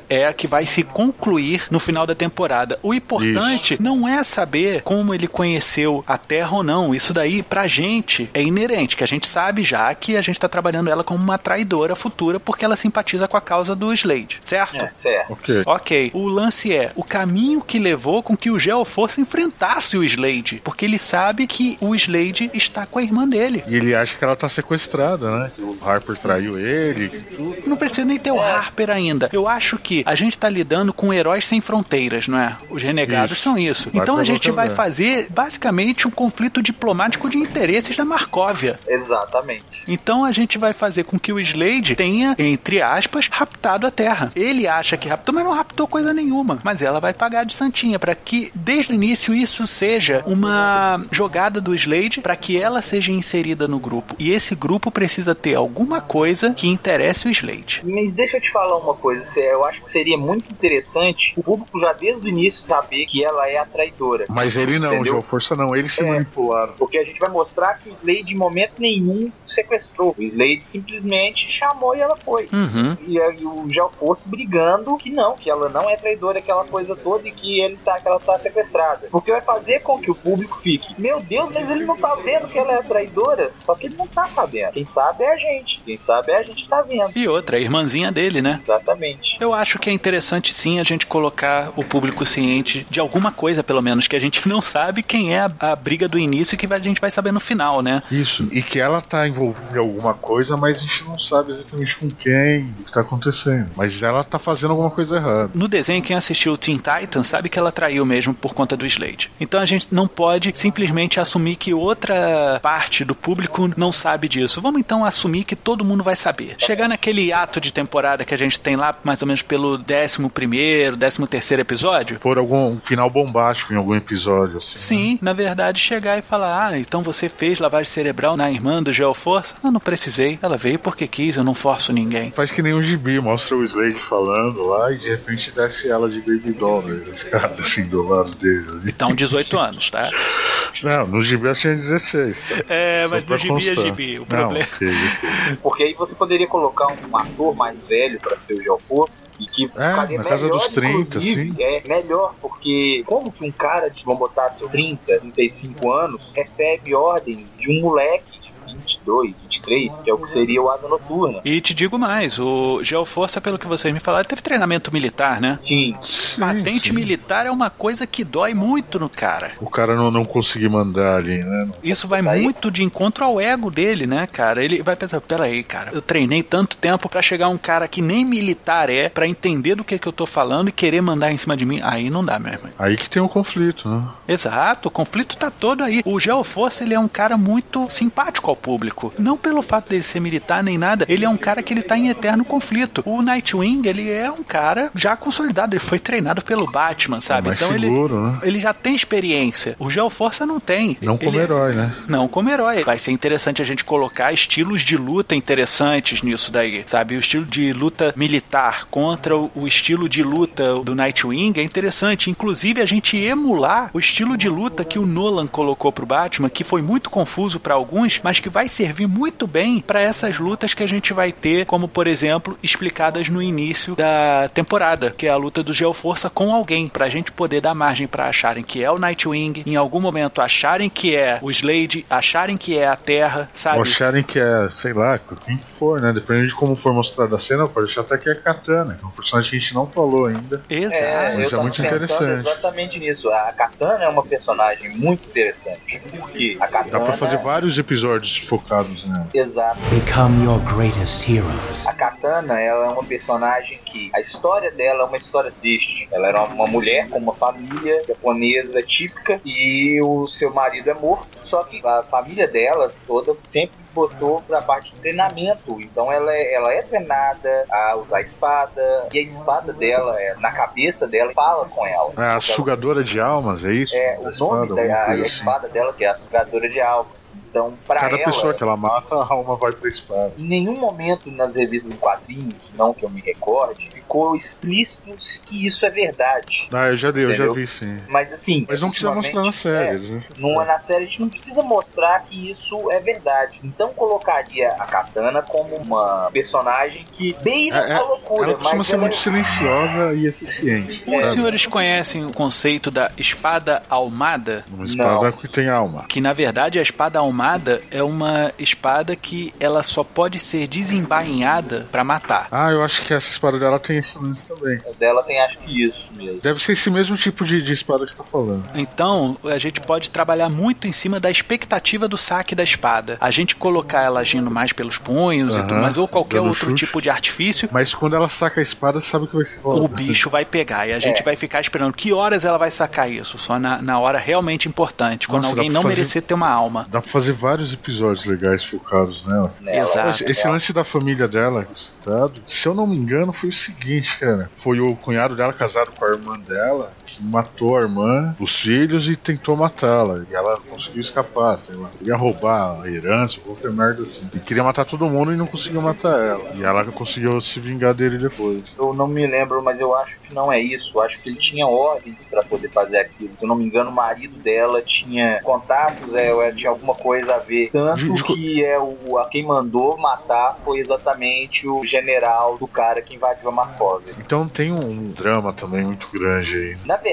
Speaker 1: é a que vai se concluir no final da temporada. O importante Isso. não é saber como ele conheceu a Terra ou não. Isso daí, pra gente, é inerente, que a gente sabe já que a gente tá trabalhando ela como uma traidora futura porque ela simpatiza com a causa do Slade, certo?
Speaker 2: É, certo.
Speaker 3: Ok.
Speaker 1: Ok. O lance é o caminho que levou com que o Geoforce enfrentasse o Slade, porque ele sabe que o Slade está com a irmã dele.
Speaker 3: E ele acha que ela tá sequestrada, né? Que o Harper Sim. traiu ele. Tudo.
Speaker 1: Não precisa nem ter o é. Harper ainda. Eu acho que a gente tá lidando com heróis sem fronteiras, não é? Os renegados isso. são isso. Vai então a gente vai fazer basicamente um conflito diplomático de interesses da Marcóvia.
Speaker 2: Exatamente.
Speaker 1: Então a gente vai fazer com que o Slade tenha, entre aspas, raptado a Terra. Ele acha que raptou, mas não raptou coisa nenhuma. Mas ela vai pagar de santinha para que desde o início isso seja uma jogada do Slade para que ela seja inserida no grupo. E esse grupo precisa ter alguma coisa que interesse o Slade.
Speaker 2: Mas deixa eu te falar uma coisa, eu acho que seria muito interessante o público já desde o início saber que ela é a traidora.
Speaker 3: Mas ele não, entendeu? João Força não, eles se é, manipularam.
Speaker 2: Porque a gente vai mostrar que o Slade em momento nenhum sequestrou. O Slade simplesmente chamou e ela foi.
Speaker 1: Uhum.
Speaker 2: E, e o Geo Force brigando que não, que ela não é traidora, aquela coisa toda e que ele tá, que ela tá sequestrada. Porque vai fazer com que o público fique, meu Deus, mas ele não tá vendo que ela é traidora. Só que ele não tá sabendo. Quem sabe é a gente. Quem sabe é a gente que tá vendo.
Speaker 1: E outra, a irmãzinha dele, né?
Speaker 2: Exatamente.
Speaker 1: Eu acho que é interessante sim a gente colocar o público ciente de alguma coisa, pelo menos, que a gente não sabe quem é a, a briga do início que a gente vai saber no final, né?
Speaker 3: Isso. E que ela tá envolvida em alguma coisa, mas a gente não sabe exatamente com quem, o que tá acontecendo. Mas ela tá fazendo alguma coisa errada.
Speaker 1: No desenho, quem assistiu o Teen Titans sabe que ela traiu mesmo por conta do Slade. Então a gente não pode simplesmente assumir que outra parte do público não sabe disso. Vamos então assumir que todo mundo vai saber. Chegar naquele ato de temporada que a gente tem lá, mais ou menos pelo 11 primeiro, 13 terceiro episódio.
Speaker 3: Por algum final bombástico em algum episódio, assim.
Speaker 1: Sim, né? na verdade, chegar e falar: Ah, então você fez lavagem cerebral na irmã do Geoforce? Eu não precisei. Ela veio porque quis, eu não forço ninguém.
Speaker 3: Faz que nem um gibi, mostra o Slade falando lá e de repente desce ela de Baby Doll, né? Escada assim do lado dele.
Speaker 1: Então, 18 anos, tá?
Speaker 3: Não, no gibi eu tinha 16.
Speaker 1: Tá? É, mas no gibi é gibi. O problema.
Speaker 2: Não, Porque aí você poderia colocar um ator mais velho pra ser o Geoforce e que
Speaker 3: é, na melhor, casa dos 30, sim.
Speaker 2: É melhor, porque como que um cara de, vamos botar, seu 30, 35 anos, recebe ordens de um moleque 22, 23, que é o que seria o Asa Noturna.
Speaker 1: E te digo mais, o Geoforça, pelo que vocês me falaram, teve treinamento militar, né?
Speaker 2: Sim.
Speaker 1: Patente
Speaker 2: sim.
Speaker 1: militar é uma coisa que dói muito no cara.
Speaker 3: O cara não, não conseguir mandar ali, né?
Speaker 1: Isso vai Aí... muito de encontro ao ego dele, né, cara? Ele vai pensar, peraí, cara, eu treinei tanto tempo para chegar um cara que nem militar é, para entender do que, que eu tô falando e querer mandar em cima de mim. Aí não dá mesmo.
Speaker 3: Aí que tem o um conflito, né?
Speaker 1: Exato, o conflito tá todo aí. O Geoforça, ele é um cara muito simpático ao público. Não pelo fato dele ser militar nem nada, ele é um cara que ele tá em eterno conflito. O Nightwing, ele é um cara já consolidado, ele foi treinado pelo Batman, sabe?
Speaker 3: É mais então seguro,
Speaker 1: ele,
Speaker 3: né?
Speaker 1: ele já tem experiência. O Geoforça não tem.
Speaker 3: Não como ele, herói, né?
Speaker 1: Não como herói. Vai ser interessante a gente colocar estilos de luta interessantes nisso daí, sabe? O estilo de luta militar contra o estilo de luta do Nightwing é interessante. Inclusive a gente emular o estilo de luta que o Nolan colocou pro Batman, que foi muito confuso para alguns, mas que vai servir muito bem para essas lutas que a gente vai ter, como por exemplo, explicadas no início da temporada, que é a luta do Geoforça com alguém, pra gente poder dar margem para acharem que é o Nightwing, em algum momento acharem que é o Slade, acharem que é a Terra, sabe?
Speaker 3: Ou acharem que é, sei lá, quem for, né? Dependendo de como for mostrada a cena, pode achar até que é Katana, que é um personagem que a gente não falou ainda.
Speaker 1: Exato.
Speaker 2: É,
Speaker 3: Mas é muito interessante.
Speaker 2: exatamente nisso. A Katana é uma personagem muito interessante. Porque a Katana.
Speaker 3: Dá pra fazer vários episódios focados nela.
Speaker 2: Exato.
Speaker 4: Become your greatest heroes.
Speaker 2: A Katana, ela é uma personagem que a história dela é uma história triste. Ela era uma mulher com uma família japonesa típica e o seu marido é morto. Só que a família dela toda sempre botou pra parte do treinamento. Então ela é, ela é treinada a usar espada e a espada dela, é, na cabeça dela, fala com ela.
Speaker 3: É a sugadora de almas, é isso?
Speaker 2: É,
Speaker 3: A
Speaker 2: o
Speaker 3: espada,
Speaker 2: nome da
Speaker 3: alguma
Speaker 2: a, a
Speaker 3: coisa assim.
Speaker 2: espada dela, que é a sugadora de almas. Então, pra
Speaker 3: Cada
Speaker 2: ela,
Speaker 3: pessoa que ela mata, a alma vai pra espada.
Speaker 2: em nenhum momento nas revistas em quadrinhos, não que eu me recorde, ficou explícito que isso é verdade.
Speaker 3: Ah, eu já dei, eu já
Speaker 2: Entendeu?
Speaker 3: vi sim.
Speaker 2: Mas assim.
Speaker 3: Mas não precisa mostrar na série.
Speaker 2: é, numa, na série a gente não precisa mostrar que isso é verdade. Então colocaria a Katana como uma personagem que beira
Speaker 3: É, é,
Speaker 2: a loucura,
Speaker 3: Ela costuma
Speaker 2: mas
Speaker 3: ser
Speaker 2: ela
Speaker 3: muito
Speaker 2: é-
Speaker 3: silenciosa e eficiente.
Speaker 1: Os senhores conhecem o conceito da espada almada?
Speaker 3: Uma espada
Speaker 2: Não.
Speaker 3: que tem alma.
Speaker 1: Que na verdade a espada almada é uma espada que ela só pode ser desembainhada pra matar.
Speaker 3: Ah, eu acho que essa espada dela tem esse lance também.
Speaker 2: A dela tem acho que isso mesmo.
Speaker 3: Deve ser esse mesmo tipo de, de espada que você tá falando.
Speaker 1: Então, a gente pode trabalhar muito em cima da expectativa do saque da espada. A gente colocar ela agindo mais pelos punhos e tudo mais, ou qualquer
Speaker 3: dando
Speaker 1: outro
Speaker 3: chute.
Speaker 1: tipo de artifício,
Speaker 3: Mas quando ela saca a espada, você sabe que vai ser
Speaker 1: o
Speaker 3: foda.
Speaker 1: bicho vai pegar. E a gente
Speaker 2: É.
Speaker 1: vai ficar esperando que horas ela vai sacar isso. Só na, na hora realmente importante, quando
Speaker 3: Nossa,
Speaker 1: alguém não
Speaker 3: fazer-
Speaker 1: merecer ter uma alma.
Speaker 3: Dá pra fazer vários episódios legais focados nela.
Speaker 2: Nela.
Speaker 1: Exato.
Speaker 3: Esse, esse lance da família dela, citado, se eu não me engano, foi o seguinte, cara. Foi o cunhado dela casado com a irmã dela matou a irmã, os filhos e tentou matá-la. E ela conseguiu escapar, sei lá. Queria roubar a herança, qualquer merda assim. E queria matar todo mundo e não conseguiu matar ela. E ela conseguiu se vingar dele depois.
Speaker 2: Eu não me lembro, mas eu acho que não é isso. Acho que ele tinha ordens pra poder fazer aquilo. Se eu não me engano, o marido dela tinha contatos, é, é, tinha alguma coisa a ver. Tanto que é o, a quem mandou matar foi exatamente o general do cara que invadiu a Markovia.
Speaker 3: Então tem um drama também muito grande aí.
Speaker 2: Na verdade,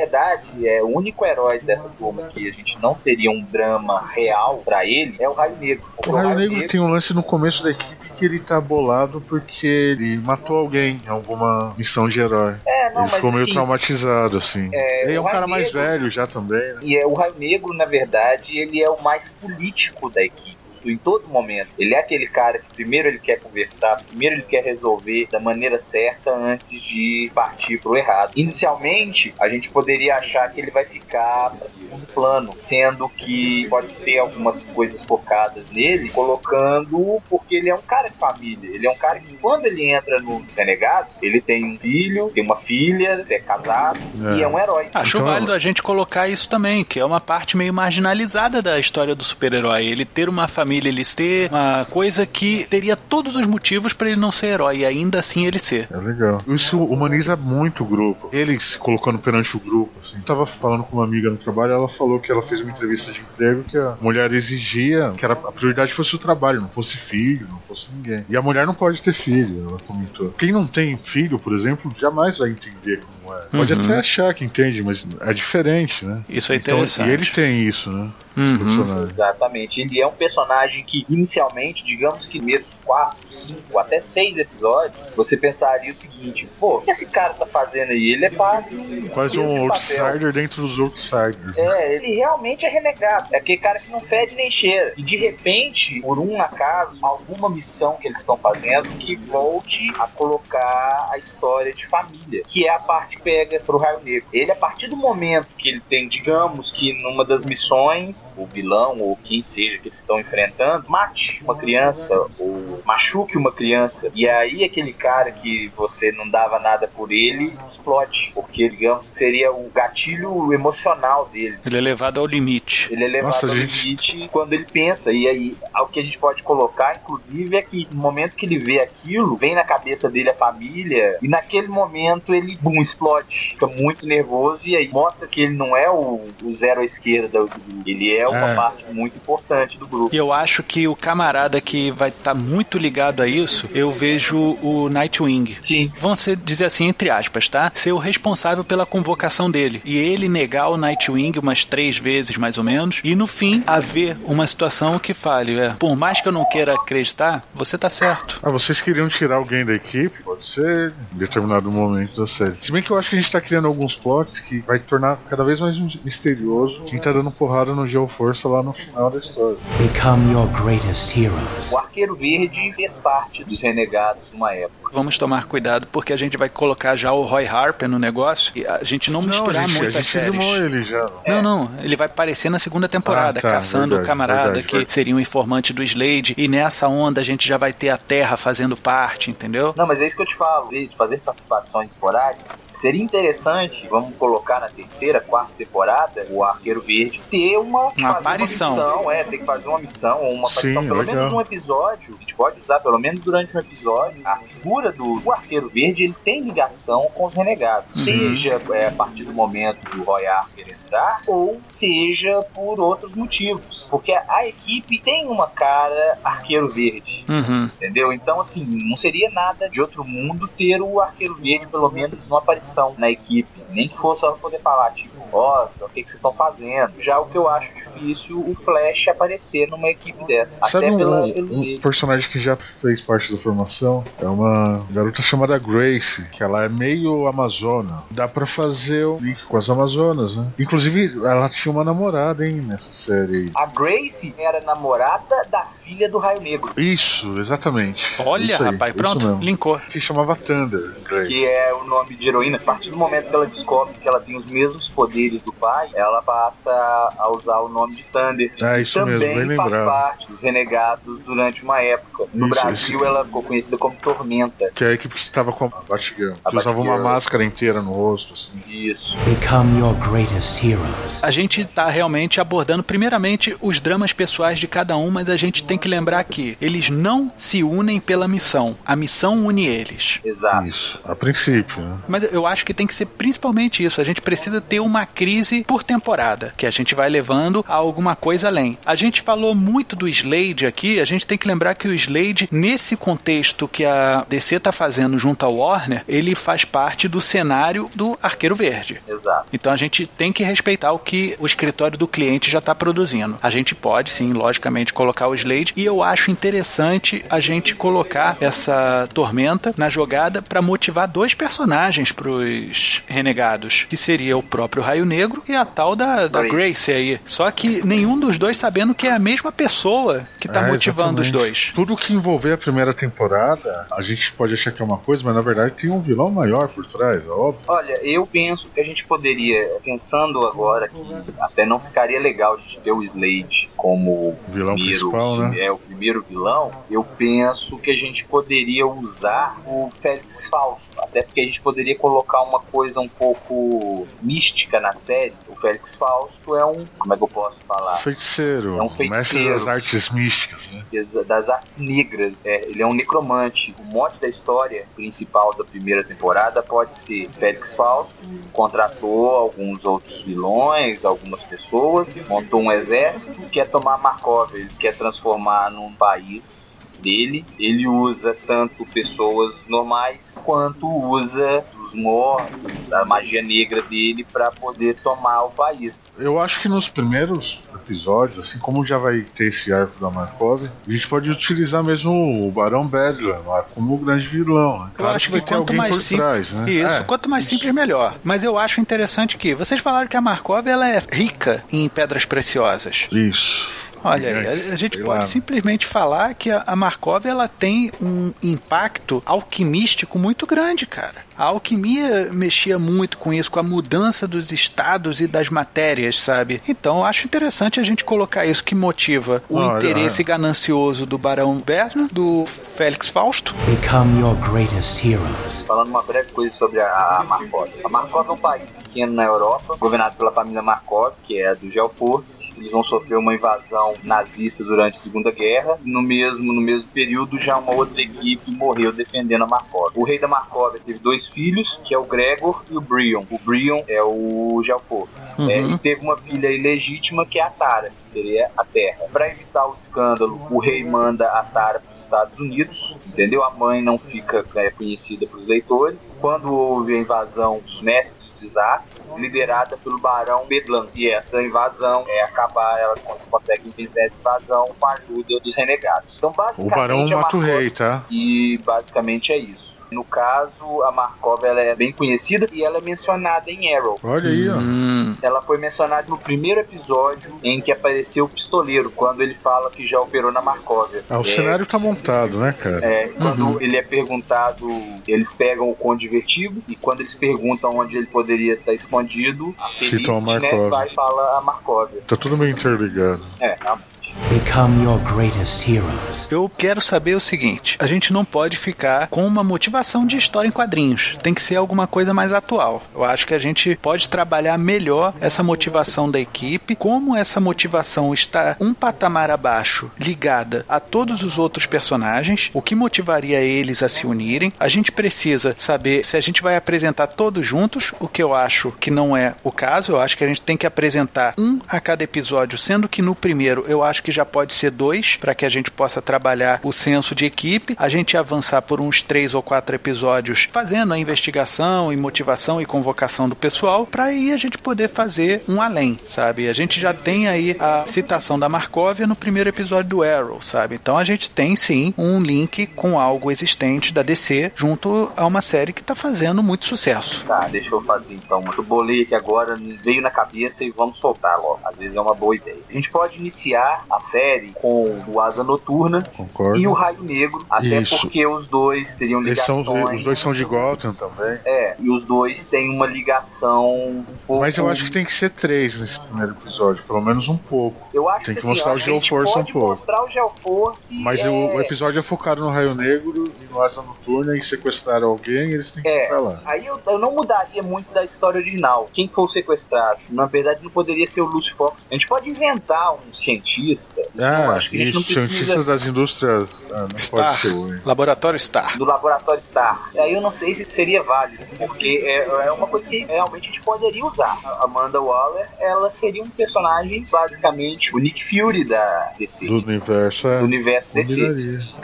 Speaker 2: é o único herói dessa turma que a gente não teria um drama real pra ele é o Raio Negro. Porque
Speaker 3: O Raio Negro tem um lance no começo da equipe que ele tá bolado porque ele matou alguém em alguma missão de herói.
Speaker 2: É, não,
Speaker 3: ele ficou meio
Speaker 2: assim,
Speaker 3: traumatizado, assim.
Speaker 2: é,
Speaker 3: ele é
Speaker 2: o
Speaker 3: um cara
Speaker 2: Raio
Speaker 3: mais
Speaker 2: Negro-
Speaker 3: velho já também, né?
Speaker 2: E é, o Raio Negro, na verdade, ele é o mais político da equipe. Em todo momento. Ele é aquele cara que primeiro ele quer conversar, primeiro ele quer resolver da maneira certa antes de partir pro errado. Inicialmente, a gente poderia achar que ele vai ficar para segundo plano, sendo que pode ter algumas coisas focadas nele, colocando porque ele é um cara de família. Ele é um cara que quando ele entra nos Renegados, ele tem um filho, tem uma filha, é casado
Speaker 3: É.
Speaker 2: e é um herói.
Speaker 1: Acho
Speaker 3: Então-
Speaker 1: válido a gente colocar isso também, que é uma parte meio marginalizada da história do super-herói. Ele ter uma família, ele ter uma coisa que teria todos os motivos pra ele não ser herói e ainda assim ele ser.
Speaker 3: É legal. Isso humaniza muito o grupo. Ele se colocando perante o grupo, assim. Tava falando com uma amiga no trabalho, ela falou que ela fez uma entrevista de emprego que a mulher exigia que era, a prioridade fosse o trabalho, não fosse filho, não fosse ninguém. E a mulher não pode ter filho, ela comentou. Quem não tem filho, por exemplo, jamais vai entender como. Pode
Speaker 1: Uhum.
Speaker 3: até achar que entende, mas é diferente, né?
Speaker 1: Isso é
Speaker 3: Então,
Speaker 1: interessante.
Speaker 3: e ele tem isso, né?
Speaker 1: Uhum.
Speaker 2: Exatamente. Ele é um personagem que, inicialmente, digamos que primeiros 4, 5, até 6 episódios, você pensaria o seguinte: pô, o que esse cara tá fazendo aí? Ele é quase um.
Speaker 3: Quase um outsider dentro dos outsiders. né?
Speaker 2: É, ele realmente é renegado. É aquele cara que não fede nem cheira. E de repente, por um acaso, alguma missão que eles estão fazendo que volte a colocar a história de família, que é a parte pega pro Raio Negro. Ele, a partir do momento que ele tem, digamos que numa das missões, o vilão ou quem seja que eles estão enfrentando, mate uma criança ou machuque uma criança. E aí aquele cara que você não dava nada por ele explode. Porque, digamos, que seria o gatilho emocional dele.
Speaker 1: Ele é levado ao limite.
Speaker 2: Ele é levado
Speaker 3: Nossa,
Speaker 2: ao
Speaker 3: gente.
Speaker 2: limite quando ele pensa. E aí, o que a gente pode colocar, inclusive, é que no momento que ele vê aquilo, vem na cabeça dele a família, e naquele momento ele, bum, explode. Fica muito nervoso e aí mostra que ele não é o, o zero à esquerda do grupo. Ele é uma
Speaker 3: É.
Speaker 2: parte muito importante do grupo.
Speaker 1: E eu acho que o camarada que vai estar muito ligado a isso, eu vejo o Nightwing.
Speaker 2: Sim.
Speaker 1: Vamos ser- dizer assim, entre aspas, tá? Ser o responsável pela convocação dele. E ele negar o Nightwing umas três vezes, mais ou menos. E no fim, haver uma situação que fale, é, por mais que eu não queira acreditar, você tá certo.
Speaker 3: Ah, vocês queriam tirar alguém da equipe? Pode ser em determinado momento da série. Se bem que eu acho que a gente tá criando alguns plots que vai tornar cada vez mais misterioso quem tá dando porrada no Geoforça lá no final da história.
Speaker 4: Become your greatest heroes.
Speaker 2: O Arqueiro Verde fez parte dos Renegados numa época.
Speaker 1: Vamos tomar cuidado porque a gente vai colocar já o Roy Harper no negócio e a gente não,
Speaker 3: Não,
Speaker 1: misturar
Speaker 3: gente, a
Speaker 1: muito as
Speaker 3: gente
Speaker 1: séries.
Speaker 3: ele já.
Speaker 1: Não, não, ele vai aparecer na segunda temporada,
Speaker 3: Ah, tá,
Speaker 1: caçando
Speaker 3: verdade,
Speaker 1: o camarada
Speaker 3: verdade,
Speaker 1: que
Speaker 3: verdade.
Speaker 1: seria um informante do Slade, e nessa onda a gente já vai ter a Terra fazendo parte, entendeu?
Speaker 2: Não, mas é isso que eu te falo, de fazer participações esporádicas. Seria interessante, vamos colocar na terceira, quarta temporada, o Arqueiro Verde ter uma, fazer
Speaker 1: aparição.
Speaker 2: Uma missão, é, ter que fazer uma missão ou uma
Speaker 3: Sim,
Speaker 2: aparição, pelo
Speaker 3: legal.
Speaker 2: menos um episódio. A gente pode usar pelo menos durante um episódio. A figura do, do Arqueiro Verde ele tem ligação com os renegados.
Speaker 3: Uhum.
Speaker 2: Seja é, a partir do momento do Roy Harper entrar, ou seja por outros motivos. Porque a, equipe tem uma cara Arqueiro Verde.
Speaker 1: Uhum.
Speaker 2: Entendeu? Então, assim, não seria nada de outro mundo ter o Arqueiro Verde, pelo menos, numa aparição na equipe. Nem que fosse só pra poder falar, tipo, nossa, o que, que vocês estão fazendo? Já o que eu acho difícil, o Flash aparecer numa equipe dessa.
Speaker 3: Sabe
Speaker 2: Até
Speaker 3: um,
Speaker 2: pela,
Speaker 3: um- um personagem que já fez parte da formação? É uma garota chamada Grace, que ela é meio amazona. Dá pra fazer o link com as amazonas, né? Inclusive, ela tinha uma namorada, hein, nessa série aí.
Speaker 2: A Grace era namorada da filha do Raio Negro.
Speaker 3: Isso, exatamente.
Speaker 1: Olha,
Speaker 3: Isso aí,
Speaker 1: rapaz,
Speaker 3: isso
Speaker 1: pronto,
Speaker 3: mesmo.
Speaker 1: linkou.
Speaker 3: Que chamava Thunder, Grace.
Speaker 2: Que é o nome de heroína. A partir do momento que ela descobre que ela tem os mesmos poderes do pai, ela passa a usar o nome de Thunder.
Speaker 3: É, isso
Speaker 2: também
Speaker 3: mesmo, bem
Speaker 2: faz
Speaker 3: lembrado.
Speaker 2: parte dos renegados durante uma época. No
Speaker 3: Isso,
Speaker 2: Brasil,
Speaker 3: isso.
Speaker 2: ela ficou conhecida como Tormenta.
Speaker 3: Que é a equipe que estava com a Batgirl.
Speaker 2: A
Speaker 3: Que usava uma máscara inteira no rosto, assim.
Speaker 2: Isso.
Speaker 4: Become your greatest heroes.
Speaker 1: A gente tá realmente abordando primeiramente os dramas pessoais de cada um, mas a gente tem que lembrar que eles não se unem pela missão. A missão une eles.
Speaker 2: Exato.
Speaker 3: Isso, a princípio, né?
Speaker 1: Mas eu acho que tem que ser principalmente isso. A gente precisa ter uma crise por temporada, que a gente vai levando a alguma coisa além. A gente falou muito do Slade aqui, a gente tem que lembrar que o Slade, nesse contexto que a DC tá fazendo junto ao Warner, ele faz parte do cenário do Arqueiro Verde.
Speaker 2: Exato.
Speaker 1: Então a gente tem que respeitar o que o escritório do cliente já está produzindo. A gente pode, sim, logicamente, colocar o Slade e eu acho interessante a gente colocar essa tormenta na jogada para motivar dois personagens pros renegados, que seria o próprio Raio Negro e a tal da, da
Speaker 2: Grace.
Speaker 1: Grace aí. Só que nenhum dos dois sabendo que é a mesma pessoa que tá
Speaker 3: É,
Speaker 1: motivando os
Speaker 3: exatamente.
Speaker 1: dois.
Speaker 3: Tudo que envolver a primeira temporada, a gente pode achar que é uma coisa, mas na verdade tem um vilão maior por trás, é óbvio.
Speaker 2: Olha, eu penso que a gente poderia, pensando agora que até não ficaria legal a gente ter o Slade como
Speaker 3: Vilão
Speaker 2: primeiro,
Speaker 3: principal, né?
Speaker 2: é o primeiro vilão, eu penso que a gente poderia usar o Félix Fausto, até porque a gente poderia colocar uma coisa um pouco mística na série. O Félix Fausto é um, como é que eu posso falar?
Speaker 3: Feiticeiro,
Speaker 2: É um feiticeiro.
Speaker 3: mestre das artes místicas, né?
Speaker 2: Das artes negras. É, ele é um necromante. O mote da história principal da primeira temporada pode ser Félix Fausto contratou alguns outros vilões, algumas pessoas, montou um exército, quer tomar Markov, ele quer transformar num país dele. Ele usa tanto pessoas normais quanto usa os mortos, a magia negra dele para poder tomar o país.
Speaker 3: Eu acho que nos primeiros episódios, assim como já vai ter esse arco da Markov, a gente pode utilizar mesmo o Barão Bedlam lá como o grande vilão. Né?
Speaker 1: Eu acho que,
Speaker 3: vai ter
Speaker 1: quanto
Speaker 3: alguém
Speaker 1: mais
Speaker 3: por
Speaker 1: simples,
Speaker 3: trás, né?
Speaker 1: isso,
Speaker 3: É,
Speaker 1: quanto mais
Speaker 3: isso.
Speaker 1: simples melhor. Mas eu acho interessante que vocês falaram que a Markov ela é rica em pedras preciosas.
Speaker 3: Isso.
Speaker 1: Olha aí, a, gente
Speaker 3: Sei
Speaker 1: pode
Speaker 3: lá.
Speaker 1: simplesmente falar que a, a Markov ela tem um impacto alquimístico muito grande, cara. A alquimia mexia muito com isso, com a mudança dos estados e das matérias, sabe? Então eu acho interessante a gente colocar isso que motiva o
Speaker 3: Olha,
Speaker 1: interesse ganancioso do Barão Berna, do Félix Fausto.
Speaker 4: Become your greatest heroes.
Speaker 2: Falando uma breve coisa sobre a, a Markov. A Markov é um país pequeno na Europa, governado pela família Markov, que é do Gelforce. Eles vão sofrer uma invasão nazista durante a Segunda Guerra. No mesmo, no mesmo período, já uma outra equipe morreu defendendo a Markov. O rei da Markov teve dois filhos, que é o Gregor e o Brion. O Brion é o Gelforce.
Speaker 1: Uhum.
Speaker 2: É, e teve uma filha ilegítima, que é a Tara, que seria a Terra. Para evitar o escândalo, o rei manda a Tara para os Estados Unidos, entendeu? A mãe não fica é, conhecida para os leitores. Quando houve a invasão dos mestres dos desastres, liderada pelo Barão Bedlam. E essa invasão é acabar, ela cons- consegue vencer essa invasão com a ajuda dos renegados. Então,
Speaker 3: O
Speaker 2: basicamente,
Speaker 3: Barão
Speaker 2: a
Speaker 3: mata o rei, tá?
Speaker 2: e basicamente é isso. No caso, a Markov ela é bem conhecida e ela é mencionada em Arrow.
Speaker 3: Olha aí, ó.
Speaker 1: Hum,
Speaker 2: Ela foi mencionada no primeiro episódio em que apareceu o pistoleiro, quando ele fala que já operou na Markovia.
Speaker 3: Ah, o
Speaker 2: É,
Speaker 3: cenário tá montado, né, cara?
Speaker 2: é, quando
Speaker 1: Uhum.
Speaker 2: ele é perguntado, eles pegam o Conde Vertigo e quando eles perguntam onde ele poderia estar escondido, a
Speaker 3: a
Speaker 2: né,
Speaker 3: Markov.
Speaker 2: vai e fala a Markovia.
Speaker 3: Tá tudo meio interligado.
Speaker 2: É, realmente.
Speaker 4: Become your greatest heroes.
Speaker 1: eu quero saber o seguinte: a gente não pode ficar com uma motivação de história em quadrinhos. Tem que ser alguma coisa mais atual. Eu acho que a gente pode trabalhar melhor essa motivação da equipe, como essa motivação está um patamar abaixo, ligada a todos os outros personagens, o que motivaria eles a se unirem. A gente precisa saber se a gente vai apresentar todos juntos, o que eu acho que não é o caso. Eu acho que a gente tem que apresentar um a cada episódio, sendo que no primeiro eu acho que já pode ser dois, para que a gente possa trabalhar o senso de equipe. A gente avançar por uns três ou quatro episódios fazendo a investigação e motivação e convocação do pessoal, para aí a gente poder fazer um além, sabe? A gente já tem aí a citação da Markovia no primeiro episódio do Arrow, sabe? Então a gente tem sim um link com algo existente da DC junto a uma série que tá fazendo muito sucesso.
Speaker 2: Tá, deixa eu fazer então. Eu bolei aqui agora, veio na cabeça e vamos soltar logo. Às vezes é uma boa ideia. A gente pode iniciar a série com o Asa Noturna
Speaker 3: Concordo.
Speaker 2: e o Raio Negro, até
Speaker 3: Isso.
Speaker 2: porque os dois teriam
Speaker 3: Eles são,
Speaker 2: ligações.
Speaker 3: os dois são de Gotham também.
Speaker 2: É, e os dois têm uma ligação um pouco.
Speaker 3: Mas eu acho que tem que ser três nesse primeiro episódio, pelo menos um pouco.
Speaker 2: Eu acho
Speaker 3: tem que
Speaker 2: assim,
Speaker 3: mostrar
Speaker 2: a
Speaker 3: o Geoforce um pouco.
Speaker 2: mostrar o Geoforce.
Speaker 3: Mas
Speaker 2: é,
Speaker 3: o, episódio é focado no Raio Negro e no Asa Noturna e sequestrar alguém, eles têm que
Speaker 2: É.
Speaker 3: ir pra lá.
Speaker 2: Aí eu, eu não mudaria muito da história original. Quem for sequestrado, na verdade, não poderia ser o Lucy Fox. A gente pode inventar um cientista. Eu
Speaker 3: Ah,
Speaker 2: acho que a gente não
Speaker 3: isso, cientistas
Speaker 2: precisa
Speaker 3: das indústrias. Ah, não
Speaker 1: Star.
Speaker 3: pode ser.
Speaker 1: Laboratório Star.
Speaker 2: do laboratório Star. Aí eu não sei se seria válido, porque é, é uma coisa que realmente a gente poderia usar. A Amanda Waller, ela seria um personagem basicamente o Nick Fury da DC.
Speaker 3: Do universo, é.
Speaker 2: do universo DC.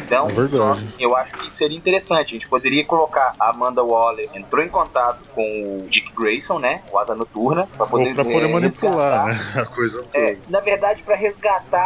Speaker 2: Então,
Speaker 3: É
Speaker 2: só eu acho que seria interessante. A gente poderia colocar a Amanda Waller entrou em contato com o Dick Grayson, né? O Asa Noturna, para poder,
Speaker 3: Ou pra poder
Speaker 2: é,
Speaker 3: manipular, né? A coisa toda.
Speaker 2: É, na verdade, para resgatar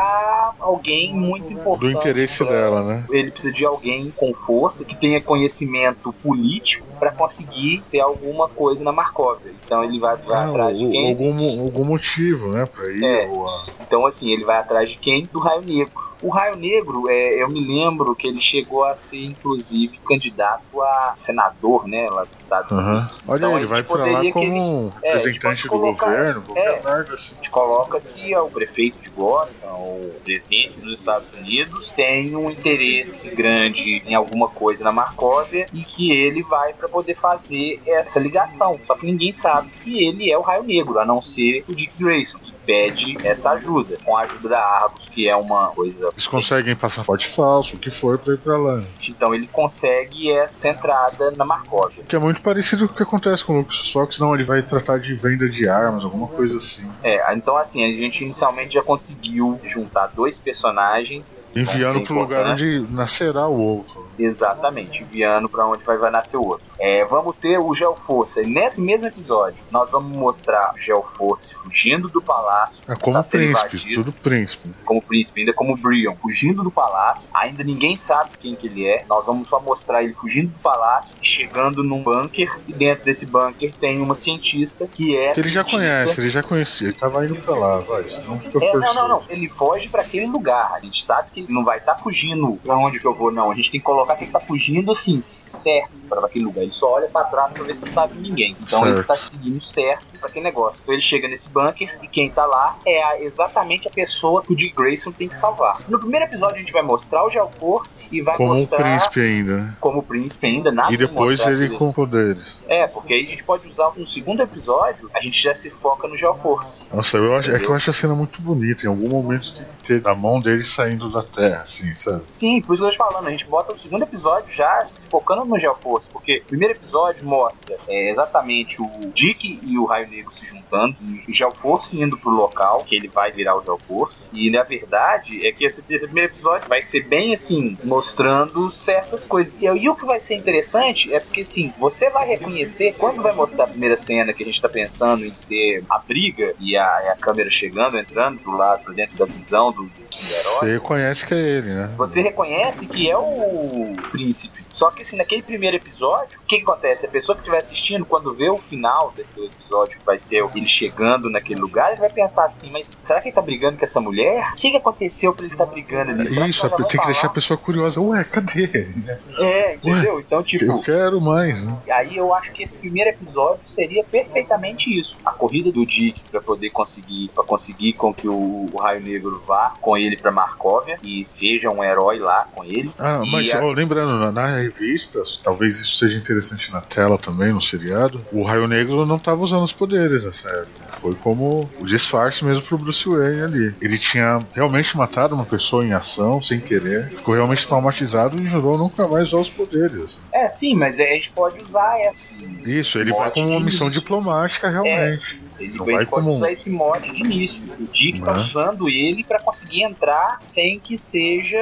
Speaker 2: alguém muito importante.
Speaker 3: Do interesse
Speaker 2: pra-
Speaker 3: dela, né?
Speaker 2: Ele precisa de alguém com força, que tenha conhecimento político para conseguir ter alguma coisa na Markovia. Então ele vai, vai
Speaker 3: Ah,
Speaker 2: atrás de
Speaker 3: o-
Speaker 2: quem?
Speaker 3: algum, algum motivo, né? Pra ir.
Speaker 2: É.
Speaker 3: Ou.
Speaker 2: Então, assim, ele vai atrás de quem? Do Raio Negro. O Raio Negro, é, eu me lembro que ele chegou a ser, inclusive, candidato a senador, né, lá dos Estados
Speaker 3: Aham.
Speaker 2: Unidos.
Speaker 3: Olha,
Speaker 2: Então, a
Speaker 3: ele vai
Speaker 2: gente
Speaker 3: pra lá como
Speaker 2: ele- é,
Speaker 3: representante do
Speaker 2: pode colocar-
Speaker 3: governo, qualquer
Speaker 2: é.
Speaker 3: merda assim.
Speaker 2: A gente coloca que é o prefeito de Gotham, o presidente dos Estados Unidos, tem um interesse grande em alguma coisa na Markovia e que ele vai para poder fazer essa ligação. Só que ninguém sabe que ele é o Raio Negro, a não ser o Dick Grayson, pede essa ajuda, com a ajuda da Argos, que é uma coisa.
Speaker 3: Eles conseguem passaporte falso, o que for, pra ir pra lá.
Speaker 2: Então ele consegue essa entrada na Markovia.
Speaker 3: Que é muito parecido com o que acontece com o Lucas Fox, não, ele vai tratar de venda de armas, alguma coisa assim.
Speaker 2: É, então assim, a gente inicialmente já conseguiu juntar dois personagens. que
Speaker 3: Enviando pro lugar onde nascerá o outro.
Speaker 2: Exatamente, enviando para onde vai, vai nascer o outro. É, vamos ter o Geoforce. E nesse mesmo episódio, nós vamos mostrar o Geoforce fugindo do palácio.
Speaker 3: É como
Speaker 2: tá
Speaker 3: príncipe,
Speaker 2: invadido.
Speaker 3: tudo príncipe.
Speaker 2: como príncipe, ainda como Brion, fugindo do palácio. Ainda ninguém sabe quem que ele é. Nós vamos só mostrar ele fugindo do palácio, chegando num bunker e dentro desse bunker tem uma cientista que é
Speaker 3: Que ele já conhece, ele já conhecia, ele tava indo pra lá, vai, senão fica
Speaker 2: É, não,
Speaker 3: forçado.
Speaker 2: não, não. Ele foge pra aquele lugar. A gente sabe que ele não vai estar fugindo pra onde que eu vou, não. A gente tem que colocar que ele tá fugindo assim, certo, pra aquele lugar. Ele só olha pra trás pra ver se não tá vindo ninguém. Então ele
Speaker 3: Certo.
Speaker 2: tá seguindo certo pra aquele negócio. Então ele chega nesse bunker e quem tá lá é a- exatamente a pessoa que o Dick Grayson tem que salvar. No primeiro episódio a gente vai mostrar o Gelforce e vai
Speaker 3: Como
Speaker 2: mostrar
Speaker 3: príncipe ainda, né?
Speaker 2: como príncipe ainda. Nada
Speaker 3: E
Speaker 2: de
Speaker 3: depois ele
Speaker 2: que
Speaker 3: com poderes.
Speaker 2: É, porque aí a gente pode usar no segundo episódio, a gente já se foca no Gelforce.
Speaker 3: Nossa, eu acho, é que eu acho a cena muito bonita. Em algum momento tem que ter a mão dele saindo da terra, assim, sabe?
Speaker 2: Sim, por isso que eu tô te falando, a gente bota o segundo episódio já se focando no Geoforce, porque o primeiro episódio mostra é, exatamente o Dick e o Raio Negro se juntando, e o Geoforce indo pro local, que ele vai virar o Geoforce, e na verdade é que esse, esse primeiro episódio vai ser bem assim, mostrando certas coisas. E aí o que vai ser interessante é porque assim, você vai reconhecer, quando vai mostrar a primeira cena que a gente tá pensando em ser a briga e a, e a câmera chegando, entrando do lado, pra dentro da visão do, do herói.
Speaker 3: Você conhece que é ele, né?
Speaker 2: Você reconhece que é o príncipe. Só que assim, naquele primeiro episódio, o que, que acontece? A pessoa que estiver assistindo, quando vê o final daquele episódio, que vai ser ele chegando naquele lugar, ele vai pensar assim, mas será que ele tá brigando com essa mulher? O que, que aconteceu pra ele estar brigando ali? Será
Speaker 3: Isso,
Speaker 2: vai
Speaker 3: tem que deixar a pessoa curiosa. Ué, cadê?
Speaker 2: É, entendeu? Então, tipo,
Speaker 3: Eu quero mais, né?
Speaker 2: Aí eu acho que esse primeiro episódio seria perfeitamente isso. A corrida do Dick pra poder conseguir para conseguir com que o, o Raio Negro vá com ele pra Markovia e seja um herói lá com ele.
Speaker 3: Ah, mas
Speaker 2: a-
Speaker 3: ó, lembrando, na, na revista, talvez isso seja interessante na tela também, no seriado, o Raio Negro não tava usando os poderes nessa época. Foi como o disfarce mesmo pro Bruce Wayne ali. Ele tinha realmente matado uma pessoa em ação, sem querer, ficou realmente traumatizado e jurou nunca mais usar os poderes.
Speaker 2: É, sim, mas a gente pode usar essa.
Speaker 3: Isso, ele vai como uma missão diplomática, realmente.
Speaker 2: Ele
Speaker 3: Não vai
Speaker 2: pode
Speaker 3: como-
Speaker 2: usar esse mod de início. O Dick tá
Speaker 3: Né?
Speaker 2: usando ele pra conseguir entrar sem que seja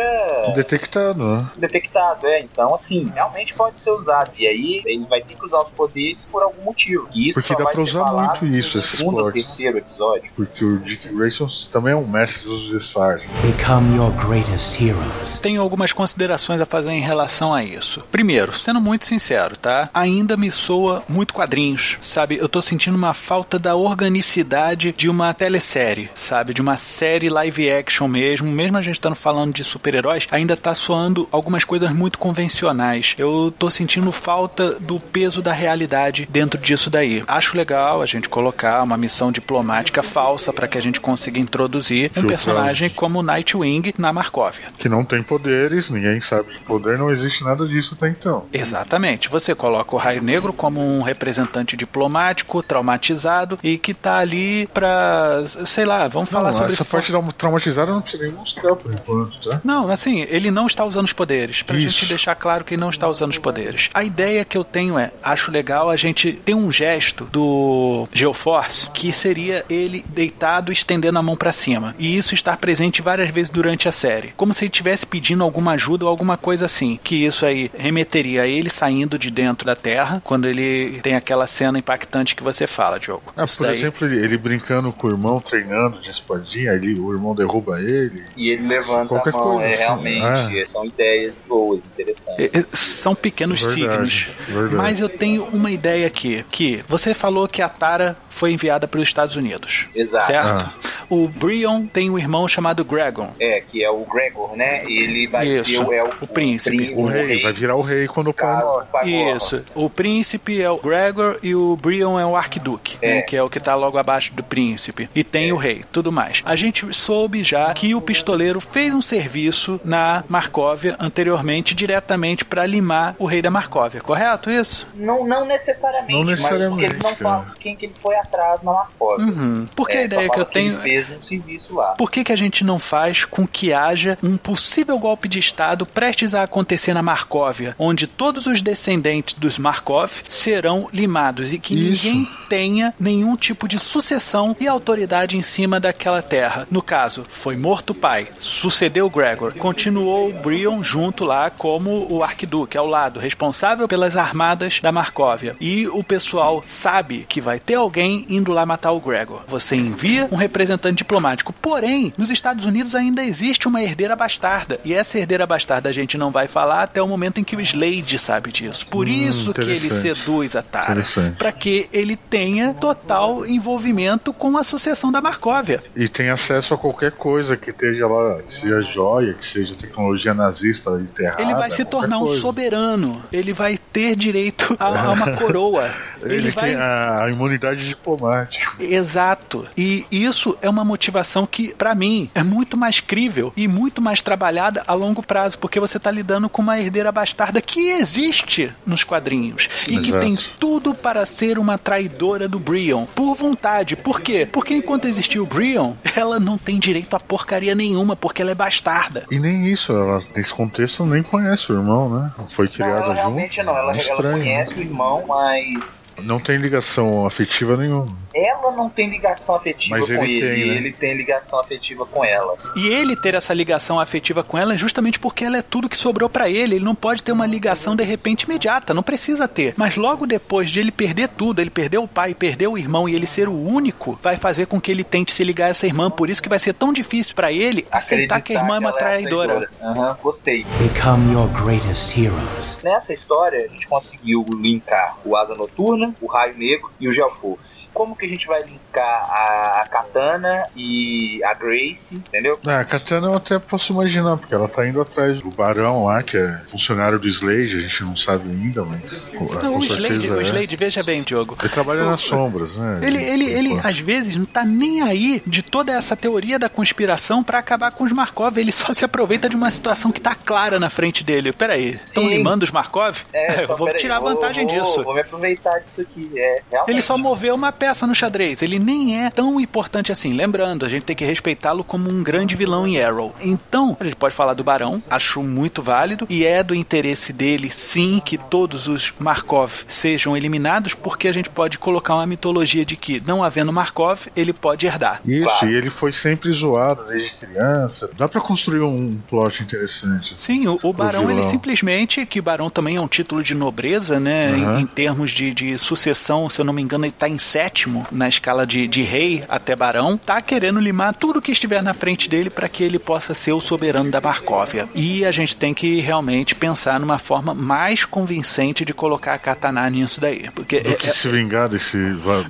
Speaker 3: Detectado, né?
Speaker 2: detectado, é. Então, assim, realmente pode ser usado. E aí ele vai ter que usar os poderes por algum motivo. E isso
Speaker 3: Porque dá pra usar muito isso, esses
Speaker 2: segundo terceiro episódio.
Speaker 3: Porque o Dick Grayson também é um mestre dos disfarces.
Speaker 4: Become your greatest heroes.
Speaker 1: Tenho algumas considerações a fazer em relação a isso. Primeiro, sendo muito sincero, tá? Ainda me soa muito quadrinhos, sabe? Eu tô sentindo uma falta da organicidade de uma telesérie, sabe? De uma série live action mesmo. Mesmo a gente estando falando de super-heróis, ainda tá soando algumas coisas muito convencionais. Eu tô sentindo falta do peso da realidade dentro disso daí. Acho legal a gente colocar uma missão diplomática falsa para que a gente consiga introduzir um personagem como Nightwing na Markovia.
Speaker 3: Que não tem poderes, ninguém sabe de poder, não existe nada disso até então.
Speaker 1: Exatamente. Você coloca o Raio Negro como um representante diplomático, traumatizado e que tá ali pra. sei lá, vamos falar
Speaker 3: não,
Speaker 1: sobre
Speaker 3: essa parte da traumatizada eu não precisa nem mostrar por enquanto, tá?
Speaker 1: Não, assim, ele não está usando os poderes. Pra
Speaker 3: Isso.
Speaker 1: gente deixar claro que ele não está usando os poderes. A ideia que eu tenho é, acho legal a gente ter um gesto do Geoforce que seria ele deitado estendendo a mão pra cima. E isso estar presente várias vezes durante a série. Como se ele estivesse pedindo alguma ajuda ou alguma coisa assim. Que isso aí remeteria a ele saindo de dentro da Terra quando ele tem aquela cena impactante que você fala, Diogo. Isso
Speaker 3: por
Speaker 1: daí-
Speaker 3: exemplo, ele, ele brincando com o irmão, treinando de espadinha, aí o irmão derruba ele.
Speaker 2: E ele levanta
Speaker 3: Qualquer
Speaker 2: a mão,
Speaker 3: coisa
Speaker 2: é
Speaker 3: assim.
Speaker 2: realmente.
Speaker 3: Ah.
Speaker 2: São ideias boas, interessantes.
Speaker 1: É, é, São pequenos
Speaker 3: Verdade,
Speaker 1: signos.
Speaker 3: verdade.
Speaker 1: Mas eu tenho uma ideia aqui. Que você falou que a Tara foi enviada para os Estados Unidos.
Speaker 2: Exato.
Speaker 1: Certo? O Brion tem um irmão chamado Gregon.
Speaker 2: É, que é o Gregor, né? Ele vai
Speaker 1: Isso,
Speaker 2: ser o, é o,
Speaker 1: o príncipe.
Speaker 2: príncipe,
Speaker 3: O rei, vai virar o rei quando o pai
Speaker 2: o morre.
Speaker 1: Isso. O príncipe é o Gregor e o Brion é o arquiduque,
Speaker 2: É.
Speaker 1: né, que é o que tá logo abaixo do príncipe. E tem o rei, tudo mais. A gente soube já que o pistoleiro fez um serviço na Marcóvia anteriormente, diretamente para limar o rei da Marcóvia, correto isso?
Speaker 2: Não, não necessariamente,
Speaker 3: Não necessariamente,
Speaker 2: mas porque ele não fala quem que ele foi atrás na Marcóvia.
Speaker 1: Uhum. Porque a
Speaker 2: É,
Speaker 1: ideia
Speaker 2: só
Speaker 1: que eu tenho.
Speaker 2: Ele fez um serviço lá.
Speaker 1: Por que, que a gente não faz com que haja um possível golpe de Estado prestes a acontecer na Marcóvia, onde todos os descendentes dos Markov serão limados e que
Speaker 3: Isso.
Speaker 1: ninguém tenha nenhum tipo de sucessão e autoridade em cima daquela terra? No caso, foi morto o pai, sucedeu Gregor, continuou Brion junto lá como o arquiduque, ao lado, responsável pelas armadas da Marcóvia. E o pessoal sabe que vai ter alguém indo lá matar o Gregor. Você envia um representante diplomático. Porém, nos Estados Unidos ainda existe uma herdeira bastarda. E essa herdeira bastarda a gente não vai falar até o momento em que o Slade sabe disso. Por
Speaker 3: Hum,
Speaker 1: isso que ele seduz a Tara. Para que ele tenha total envolvimento com a sucessão da Markóvia.
Speaker 3: E tem acesso a qualquer coisa que esteja lá, que seja joia, que seja tecnologia nazista enterrada.
Speaker 1: Ele vai se tornar um
Speaker 3: coisa.
Speaker 1: soberano. Ele vai ter direito a, a uma coroa.
Speaker 3: Ele,
Speaker 1: vai
Speaker 3: tem a, a imunidade diplomática.
Speaker 1: Exato. E isso é uma motivação que, pra mim, é muito mais crível e muito mais trabalhada a longo prazo, porque você tá lidando com uma herdeira bastarda que existe nos quadrinhos e que
Speaker 3: Exato.
Speaker 1: tem tudo para ser uma traidora do Brion, por vontade. Por quê? Porque enquanto existir o Brion, ela não tem direito a porcaria nenhuma, porque ela é bastarda.
Speaker 3: E nem isso, ela nesse contexto nem conhece o irmão, né? Foi
Speaker 2: Não,
Speaker 3: criada
Speaker 2: ela
Speaker 3: junto.
Speaker 2: realmente não. Ela, ela
Speaker 3: Estranho, né?
Speaker 2: conhece o irmão, mas
Speaker 3: Não tem ligação afetiva nenhuma.
Speaker 2: ela não tem ligação afetiva
Speaker 3: Mas
Speaker 2: com
Speaker 3: ele
Speaker 2: ele.
Speaker 3: tem,
Speaker 2: e
Speaker 3: né?
Speaker 2: ele tem ligação afetiva com ela.
Speaker 1: E ele ter essa ligação afetiva com ela é justamente porque ela é tudo que sobrou pra ele. Ele não pode ter uma ligação de repente imediata, não precisa ter. Mas logo depois de ele perder tudo, ele perdeu o pai, perdeu o irmão e ele ser o único, vai fazer com que ele tente se ligar a essa irmã. Por isso que vai ser tão difícil pra ele aceitar que a irmã é uma
Speaker 2: ela
Speaker 1: traidora.
Speaker 2: Aham, gostei.
Speaker 4: Become your greatest heroes.
Speaker 2: Nessa história, a gente conseguiu linkar o Asa Noturna, o Raio Negro e o Geoforce. Como que a gente vai linkar a, a Katana e a Grace, entendeu?
Speaker 3: Ah, a Katana eu até posso imaginar, porque ela tá indo atrás do Barão lá, que é funcionário do Slade, a gente não sabe ainda, mas com,
Speaker 1: Não, o Slade,
Speaker 3: certeza
Speaker 1: o
Speaker 3: é.
Speaker 1: Slade, veja bem, Diogo.
Speaker 3: Ele trabalha nas sombras, né?
Speaker 1: Ele, ele, ele, às vezes, não tá nem aí de toda essa teoria da conspiração pra acabar com os Markov. Ele só se aproveita de uma situação que tá clara na frente dele. Peraí, estão limando os Markov?
Speaker 2: É,
Speaker 1: eu vou
Speaker 2: peraí,
Speaker 1: tirar vantagem
Speaker 2: vou-
Speaker 1: disso.
Speaker 2: Vou me aproveitar disso aqui. É.
Speaker 1: Ele só moveu uma peça no xadrez. Ele nem é tão importante assim. Lembrando, a gente tem que respeitá-lo como um grande vilão em Arrow. Então, a gente pode falar do Barão, acho muito válido, e é do interesse dele, sim, que todos os Markov sejam eliminados, porque a gente pode colocar uma mitologia de que, não havendo Markov, ele pode herdar.
Speaker 3: Isso,
Speaker 2: Claro.
Speaker 3: e ele foi sempre zoado desde criança. Dá pra construir um plot interessante.
Speaker 1: Sim, o, o Barão, ele
Speaker 3: vilão.
Speaker 1: simplesmente, que Barão também é um título de nobreza, né? Em,
Speaker 3: Uhum.
Speaker 1: em termos de, de sucessão, se eu não me engano, ele tá em sétimo na escala de, de rei até Barão. Tá querendo limar tudo que estiver na frente dele para que ele possa ser o soberano da Marcóvia. E a gente tem que realmente pensar numa forma mais convincente de colocar a Katana nisso daí. Porque
Speaker 3: Do
Speaker 1: é-
Speaker 3: que
Speaker 1: é-
Speaker 3: se vingar desse.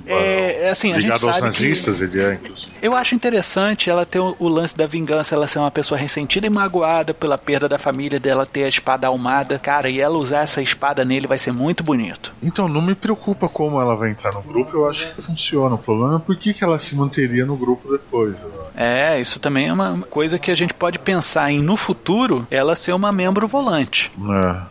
Speaker 1: É, é assim, a gente
Speaker 3: ligado aos nazistas, ele é, inclusive.
Speaker 1: Eu acho interessante ela ter o, lance da vingança, ela ser uma pessoa ressentida e magoada pela perda da família dela ter a espada almada. Cara, e ela usar essa espada nele vai ser muito bonito.
Speaker 3: Então, não me preocupa como ela vai entrar no grupo, eu acho que funciona. O problema é por que, que ela se manteria no grupo depois. né?
Speaker 1: É, isso também é uma coisa que a gente pode pensar em no futuro ela ser uma membro volante.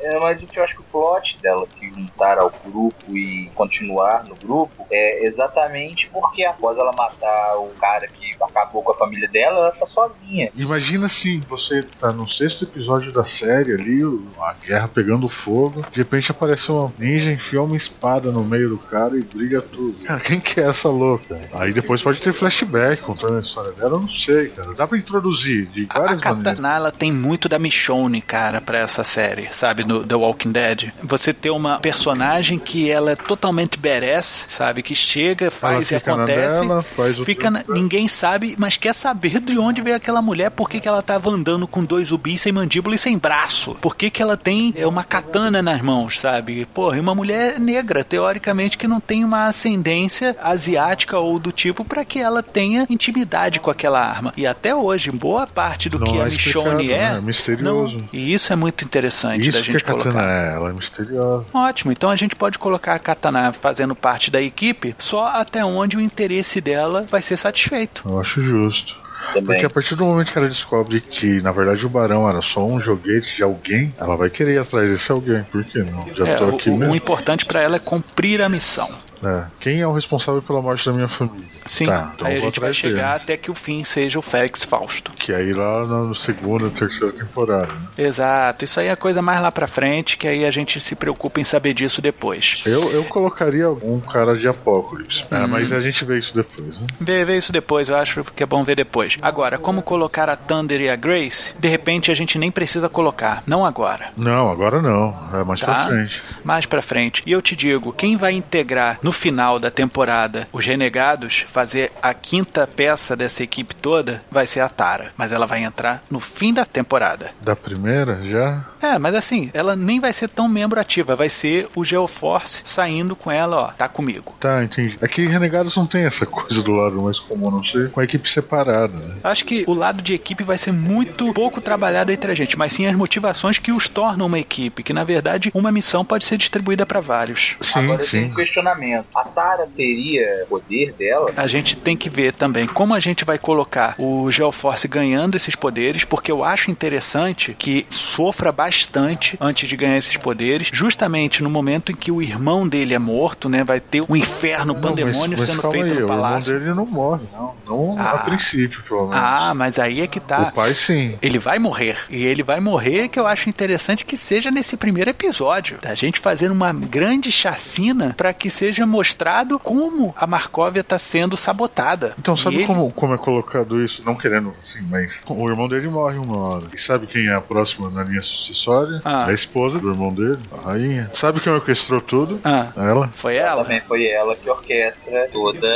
Speaker 3: É.
Speaker 2: É, mas o que eu acho que o plot dela se juntar ao grupo e continuar no grupo é exatamente porque após ela matar o cara que acabou com a família dela, ela tá sozinha.
Speaker 3: Imagina se você tá no sexto episódio da série ali, a guerra pegando fogo, de repente aparece uma ninja, enfia uma espada no meio do cara e briga tudo. Cara, quem que é essa louca? Aí depois pode ter flashback contando a história dela, eu não sei, cara. Dá pra introduzir de
Speaker 1: A, a
Speaker 3: várias maneiras.
Speaker 1: Katana, ela tem muito da Michonne, cara, pra essa série, sabe, no The Walking Dead. Você ter uma personagem que ela é totalmente badass, sabe, que chega, faz e
Speaker 3: fica na
Speaker 1: acontece.
Speaker 3: dela, faz o
Speaker 1: Fica na-. Ninguém sabe, mas quer saber de onde veio aquela mulher, por que, que ela tava andando com dois ubis sem mandíbula e sem braço, por que, que ela tem é, uma katana nas mãos, sabe? Porra, e uma mulher negra, teoricamente, que não tem uma ascendência asiática ou do tipo para que ela tenha intimidade com aquela arma. E até hoje, boa parte do
Speaker 3: Não
Speaker 1: que
Speaker 3: é
Speaker 1: a Michonne é,
Speaker 3: né? É misterioso.
Speaker 1: não- e isso é muito interessante
Speaker 3: Isso
Speaker 1: da
Speaker 3: que
Speaker 1: gente
Speaker 3: a katana
Speaker 1: colocar.
Speaker 3: é, ela é misteriosa.
Speaker 1: Ótimo, então a gente pode colocar a Katana fazendo parte da equipe só até onde o interesse dela vai ser satisfeito.
Speaker 3: Eu acho justo.
Speaker 2: Também.
Speaker 3: Porque a partir do momento que ela descobre que, na verdade, o barão era só um joguete de alguém, ela vai querer ir atrás desse alguém. Por que não? Já
Speaker 1: É,
Speaker 3: tô
Speaker 1: o,
Speaker 3: aqui
Speaker 1: o- o
Speaker 3: mesmo.
Speaker 1: importante para ela é cumprir a missão.
Speaker 3: É. Quem é o responsável pela morte da minha família?
Speaker 1: Sim,
Speaker 3: Tá, então
Speaker 1: aí a
Speaker 3: vou
Speaker 1: gente vai
Speaker 3: atrás
Speaker 1: chegar
Speaker 3: dele.
Speaker 1: até que o fim seja o Félix Fausto.
Speaker 3: Que aí lá na segunda, terceira temporada. Né?
Speaker 1: Exato, isso aí é coisa mais lá pra frente, que aí a gente se preocupa em saber disso depois.
Speaker 3: Eu, eu colocaria um cara de Apocalipse. É,
Speaker 1: Uhum.
Speaker 3: mas a gente vê isso depois, né?
Speaker 1: Vê, vê isso depois, eu acho que é bom ver depois. Agora, como colocar a Thunder e a Grace, de repente a gente nem precisa colocar, não agora.
Speaker 3: Não, agora não. É mais
Speaker 1: Tá?
Speaker 3: pra frente.
Speaker 1: Mais pra frente. E eu te digo, quem vai integrar no final da temporada os renegados fazer a quinta peça dessa equipe toda, vai ser a Tara. Mas ela vai entrar no fim da temporada.
Speaker 3: Da primeira já?
Speaker 1: É, mas assim, ela nem vai ser tão membro ativa, vai ser o Geoforce saindo com ela, ó, tá comigo.
Speaker 3: Tá, entendi. É que Renegados não tem essa coisa do lado mais comum, não ser com a equipe separada, né?
Speaker 1: Acho que o lado de equipe vai ser muito pouco trabalhado entre a gente, mas sim as motivações que os tornam uma equipe, que na verdade uma missão pode ser distribuída para vários.
Speaker 3: Sim,
Speaker 2: Agora
Speaker 3: sim.
Speaker 2: tenho um questionamento. A Tara teria poder dela?
Speaker 1: A gente tem que ver também como a gente vai colocar o Geoforce ganhando esses poderes, porque eu acho interessante que sofra bastante antes de ganhar esses poderes, justamente no momento em que o irmão dele é morto, né? Vai ter um inferno
Speaker 3: Não,
Speaker 1: pandemônio
Speaker 3: mas, mas
Speaker 1: sendo feito
Speaker 3: aí,
Speaker 1: no
Speaker 3: o irmão
Speaker 1: palácio.
Speaker 3: dele não morre, não. Não
Speaker 1: Ah.
Speaker 3: a princípio, pelo menos.
Speaker 1: Ah, mas aí é que tá.
Speaker 3: O pai sim.
Speaker 1: Ele vai morrer. E ele vai morrer que eu acho interessante que seja nesse primeiro episódio. Da gente fazer uma grande chacina para que seja mostrado como a Markovia tá sendo sabotada.
Speaker 3: Então, sabe
Speaker 1: ele-
Speaker 3: como, como é colocado isso? Não querendo assim, mas o irmão dele morre uma hora. E sabe quem é a próxima na linha sucessória?
Speaker 1: Ah.
Speaker 3: A esposa do irmão dele, a rainha. Sabe quem orquestrou tudo?
Speaker 1: Ah,
Speaker 3: Ela.
Speaker 1: foi ela?
Speaker 2: Também foi ela que orquestra toda.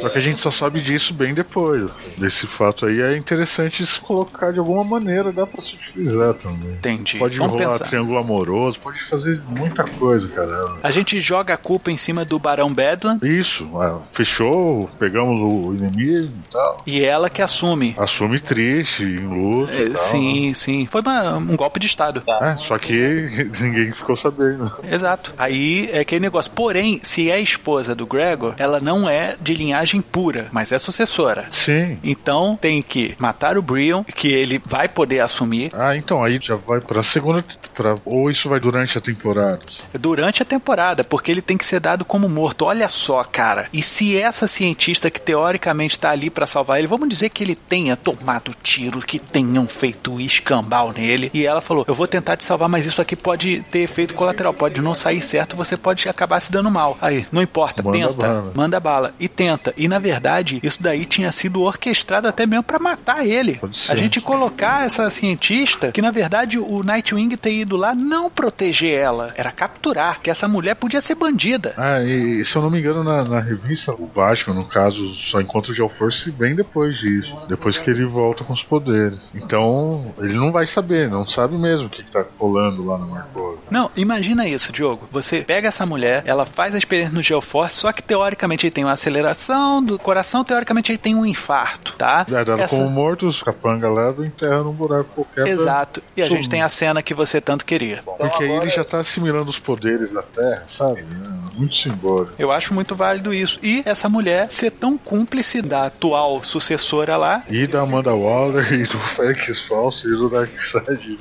Speaker 3: Só que a gente só sabe disso bem depois. assim. Desse fato aí é interessante se colocar de alguma maneira, dá pra se utilizar também.
Speaker 1: Entendi.
Speaker 3: Pode
Speaker 1: Vamos
Speaker 3: rolar
Speaker 1: pensar.
Speaker 3: triângulo amoroso, pode fazer muita coisa, cara.
Speaker 1: A gente joga a culpa em cima do Barão Bedlam
Speaker 3: Isso, ah, fechou, pegamos o inimigo e tal.
Speaker 1: e ela que assume.
Speaker 3: Assume triste, em luta.
Speaker 1: É, sim, sim. Foi uma- um golpe de Estado.
Speaker 3: É, só que ninguém ficou sabendo.
Speaker 1: Exato. Aí é aquele negócio. Porém, se é esposa do Gregor, ela não é de linhagem pura, mas é sucessora.
Speaker 3: Sim.
Speaker 1: Então tem que matar o Brion, que ele vai poder assumir
Speaker 3: Ah, então aí já vai pra segunda. Pra, ou isso vai durante a temporada?
Speaker 1: durante a temporada, porque ele tem que ser dado como morto. Olha só, cara. E se essa cientista que teoricamente tá ali pra salvar ele, vamos dizer que ele tenha tomado tiro, que tenham feito escambau nele, e ela falou: "Eu vou tentar te salvar, mas isso aqui pode ter efeito colateral, pode não sair certo, você pode acabar se dando mal". Aí, não importa,
Speaker 3: Manda
Speaker 1: tenta,
Speaker 3: bala.
Speaker 1: manda bala e tenta. E na verdade, isso daí tinha sido orquestrado até mesmo pra matar ele. A gente colocar essa cientista, que na verdade o Nightwing ter ido lá não proteger ela, era capturar, que essa mulher podia ser bandida.
Speaker 3: Ah, e se eu não me engano, na, na revista, o Batman, no caso, só encontra o Geoforce bem depois disso. Depois que ele volta com os poderes. Então, ele não vai saber, não sabe mesmo o que, que tá rolando lá no Marco.
Speaker 1: Não, imagina isso, Diogo. Você pega essa mulher, ela faz a experiência no Geoforce, só que teoricamente ele tem uma aceleração do coração, teoricamente ele tem um infarto, tá?
Speaker 3: É, dela
Speaker 1: Essa-
Speaker 3: como morto, os capanga leva e enterra num buraco qualquer.
Speaker 1: Exato. E a
Speaker 3: Sum-
Speaker 1: gente tem a cena que você tanto queria.
Speaker 3: Porque aí ele já tá assimilando os poderes da Terra, sabe? É muito simbólico.
Speaker 1: Eu acho muito válido isso. E essa mulher ser tão cúmplice da atual sucessora lá.
Speaker 3: E da Amanda Waller e do Félix Falso e do Darkseid.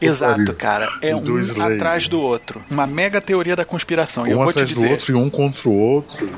Speaker 1: Exato,
Speaker 3: pariu.
Speaker 1: cara. É um
Speaker 3: do
Speaker 1: atrás do outro. Uma mega teoria da conspiração. e eu
Speaker 3: Um
Speaker 1: vou te
Speaker 3: atrás do
Speaker 1: dizer,
Speaker 3: outro e um contra o outro.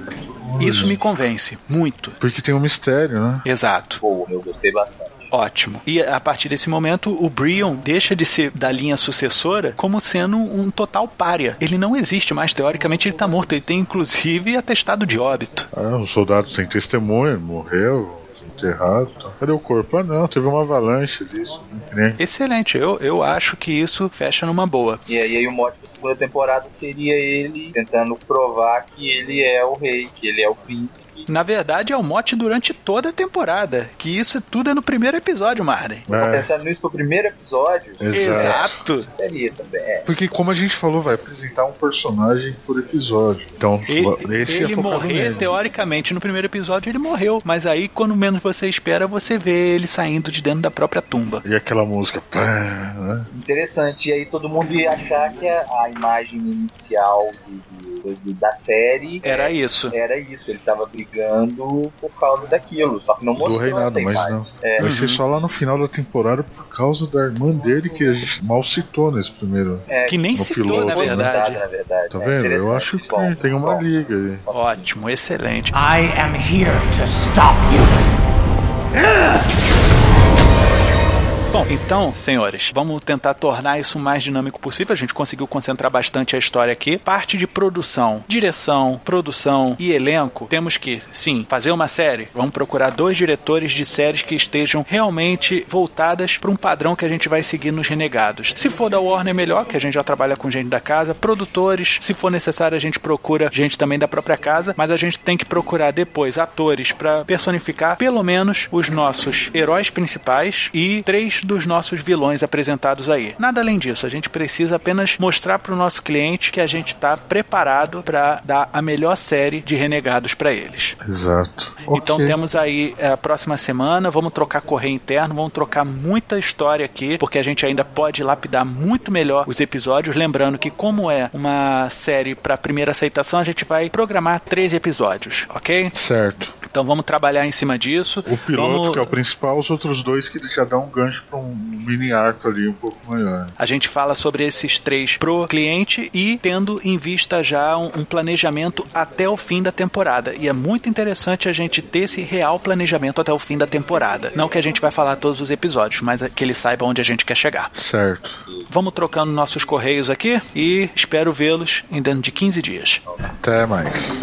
Speaker 1: isso me convence muito.
Speaker 3: Porque tem um mistério, né?
Speaker 1: Exato.
Speaker 2: Pô, eu gostei bastante.
Speaker 1: Ótimo. E a partir desse momento, o Brion deixa de ser da linha sucessora como sendo um total pária. Ele não existe mais, teoricamente ele tá morto. Ele tem inclusive atestado de óbito.
Speaker 3: Ah, o soldado tem testemunha, morreu, enterrado. Tá. Cadê o corpo? Ah, não, teve uma avalanche disso. Nem-
Speaker 1: Excelente, eu, eu acho que isso fecha numa boa.
Speaker 2: E aí, aí o mote pra segunda temporada seria ele tentando provar que ele é o rei, que ele é o príncipe.
Speaker 1: Na verdade, é o mote durante toda a temporada. Que isso tudo é no primeiro episódio, Marden.
Speaker 2: Você tá
Speaker 3: É.
Speaker 2: pensando nisso pro primeiro episódio?
Speaker 1: Exato.
Speaker 2: Seria também. É.
Speaker 3: Porque, como a gente falou, vai apresentar um personagem por episódio. Então,
Speaker 1: E-
Speaker 3: esse
Speaker 1: ele
Speaker 3: é
Speaker 1: morrer,
Speaker 3: nele.
Speaker 1: teoricamente, no primeiro episódio ele morreu. Mas aí, quando menos você espera, você vê ele saindo de dentro da própria tumba.
Speaker 3: E aquela música. pá, né?
Speaker 2: Interessante. E aí todo mundo ia achar que a, a imagem inicial do- do- do- da série
Speaker 1: Era
Speaker 2: é-
Speaker 1: isso.
Speaker 2: Era isso, ele tava brigando por causa daquilo, só que não
Speaker 3: Do
Speaker 2: mostrou
Speaker 3: reinado,
Speaker 2: essa
Speaker 3: mas
Speaker 2: imagem.
Speaker 3: não.
Speaker 2: É,
Speaker 3: Vai ser
Speaker 1: Uhum.
Speaker 3: só lá no final da temporada por causa da irmã dele que a gente mal citou nesse primeiro.
Speaker 2: é,
Speaker 1: Que nem citou,
Speaker 3: piloto,
Speaker 1: na
Speaker 2: foi
Speaker 3: né?
Speaker 1: verdade.
Speaker 2: citada, na verdade.
Speaker 3: Tá
Speaker 2: É
Speaker 3: vendo? Eu acho que
Speaker 2: Bom,
Speaker 3: tem uma
Speaker 2: bom.
Speaker 3: liga aí.
Speaker 1: Ótimo, excelente.
Speaker 4: I am here to stop you.
Speaker 1: Bom, Bom, então, senhores, vamos tentar tornar isso o mais dinâmico possível. A gente conseguiu concentrar bastante a história aqui. Parte de produção, direção, produção e elenco, temos que, sim, fazer uma série. Vamos procurar dois diretores de séries que estejam realmente voltadas para um padrão que a gente vai seguir nos Renegados. Se for da Warner, melhor, que a gente já trabalha com gente da casa. Produtores, se for necessário, a gente procura gente também da própria casa, mas a gente tem que procurar depois atores para personificar pelo menos os nossos heróis principais e três dos nossos vilões apresentados aí. Nada além disso, a gente precisa apenas mostrar para o nosso cliente que a gente está preparado para dar a melhor série de Renegados para eles.
Speaker 3: Exato.
Speaker 1: Então
Speaker 3: Ok.
Speaker 1: temos aí é, a próxima semana, vamos trocar correio interno, vamos trocar muita história aqui, porque a gente ainda pode lapidar muito melhor os episódios. Lembrando que, como é uma série para primeira aceitação, a gente vai programar 13 episódios, ok?
Speaker 3: Certo.
Speaker 1: Então vamos trabalhar em cima disso.
Speaker 3: O piloto,
Speaker 1: Vamos-
Speaker 3: que é o principal, os outros dois que já dão um gancho pra um mini arco ali um pouco maior.
Speaker 1: A gente fala sobre esses três pro cliente e tendo em vista já um, um planejamento até o fim da temporada. E é muito interessante a gente ter esse real planejamento até o fim da temporada. Não que a gente vai falar todos os episódios, mas que ele saiba onde a gente quer chegar.
Speaker 3: Certo.
Speaker 1: Vamos trocando nossos correios aqui e espero vê-los em dentro de 15 dias.
Speaker 3: Até mais.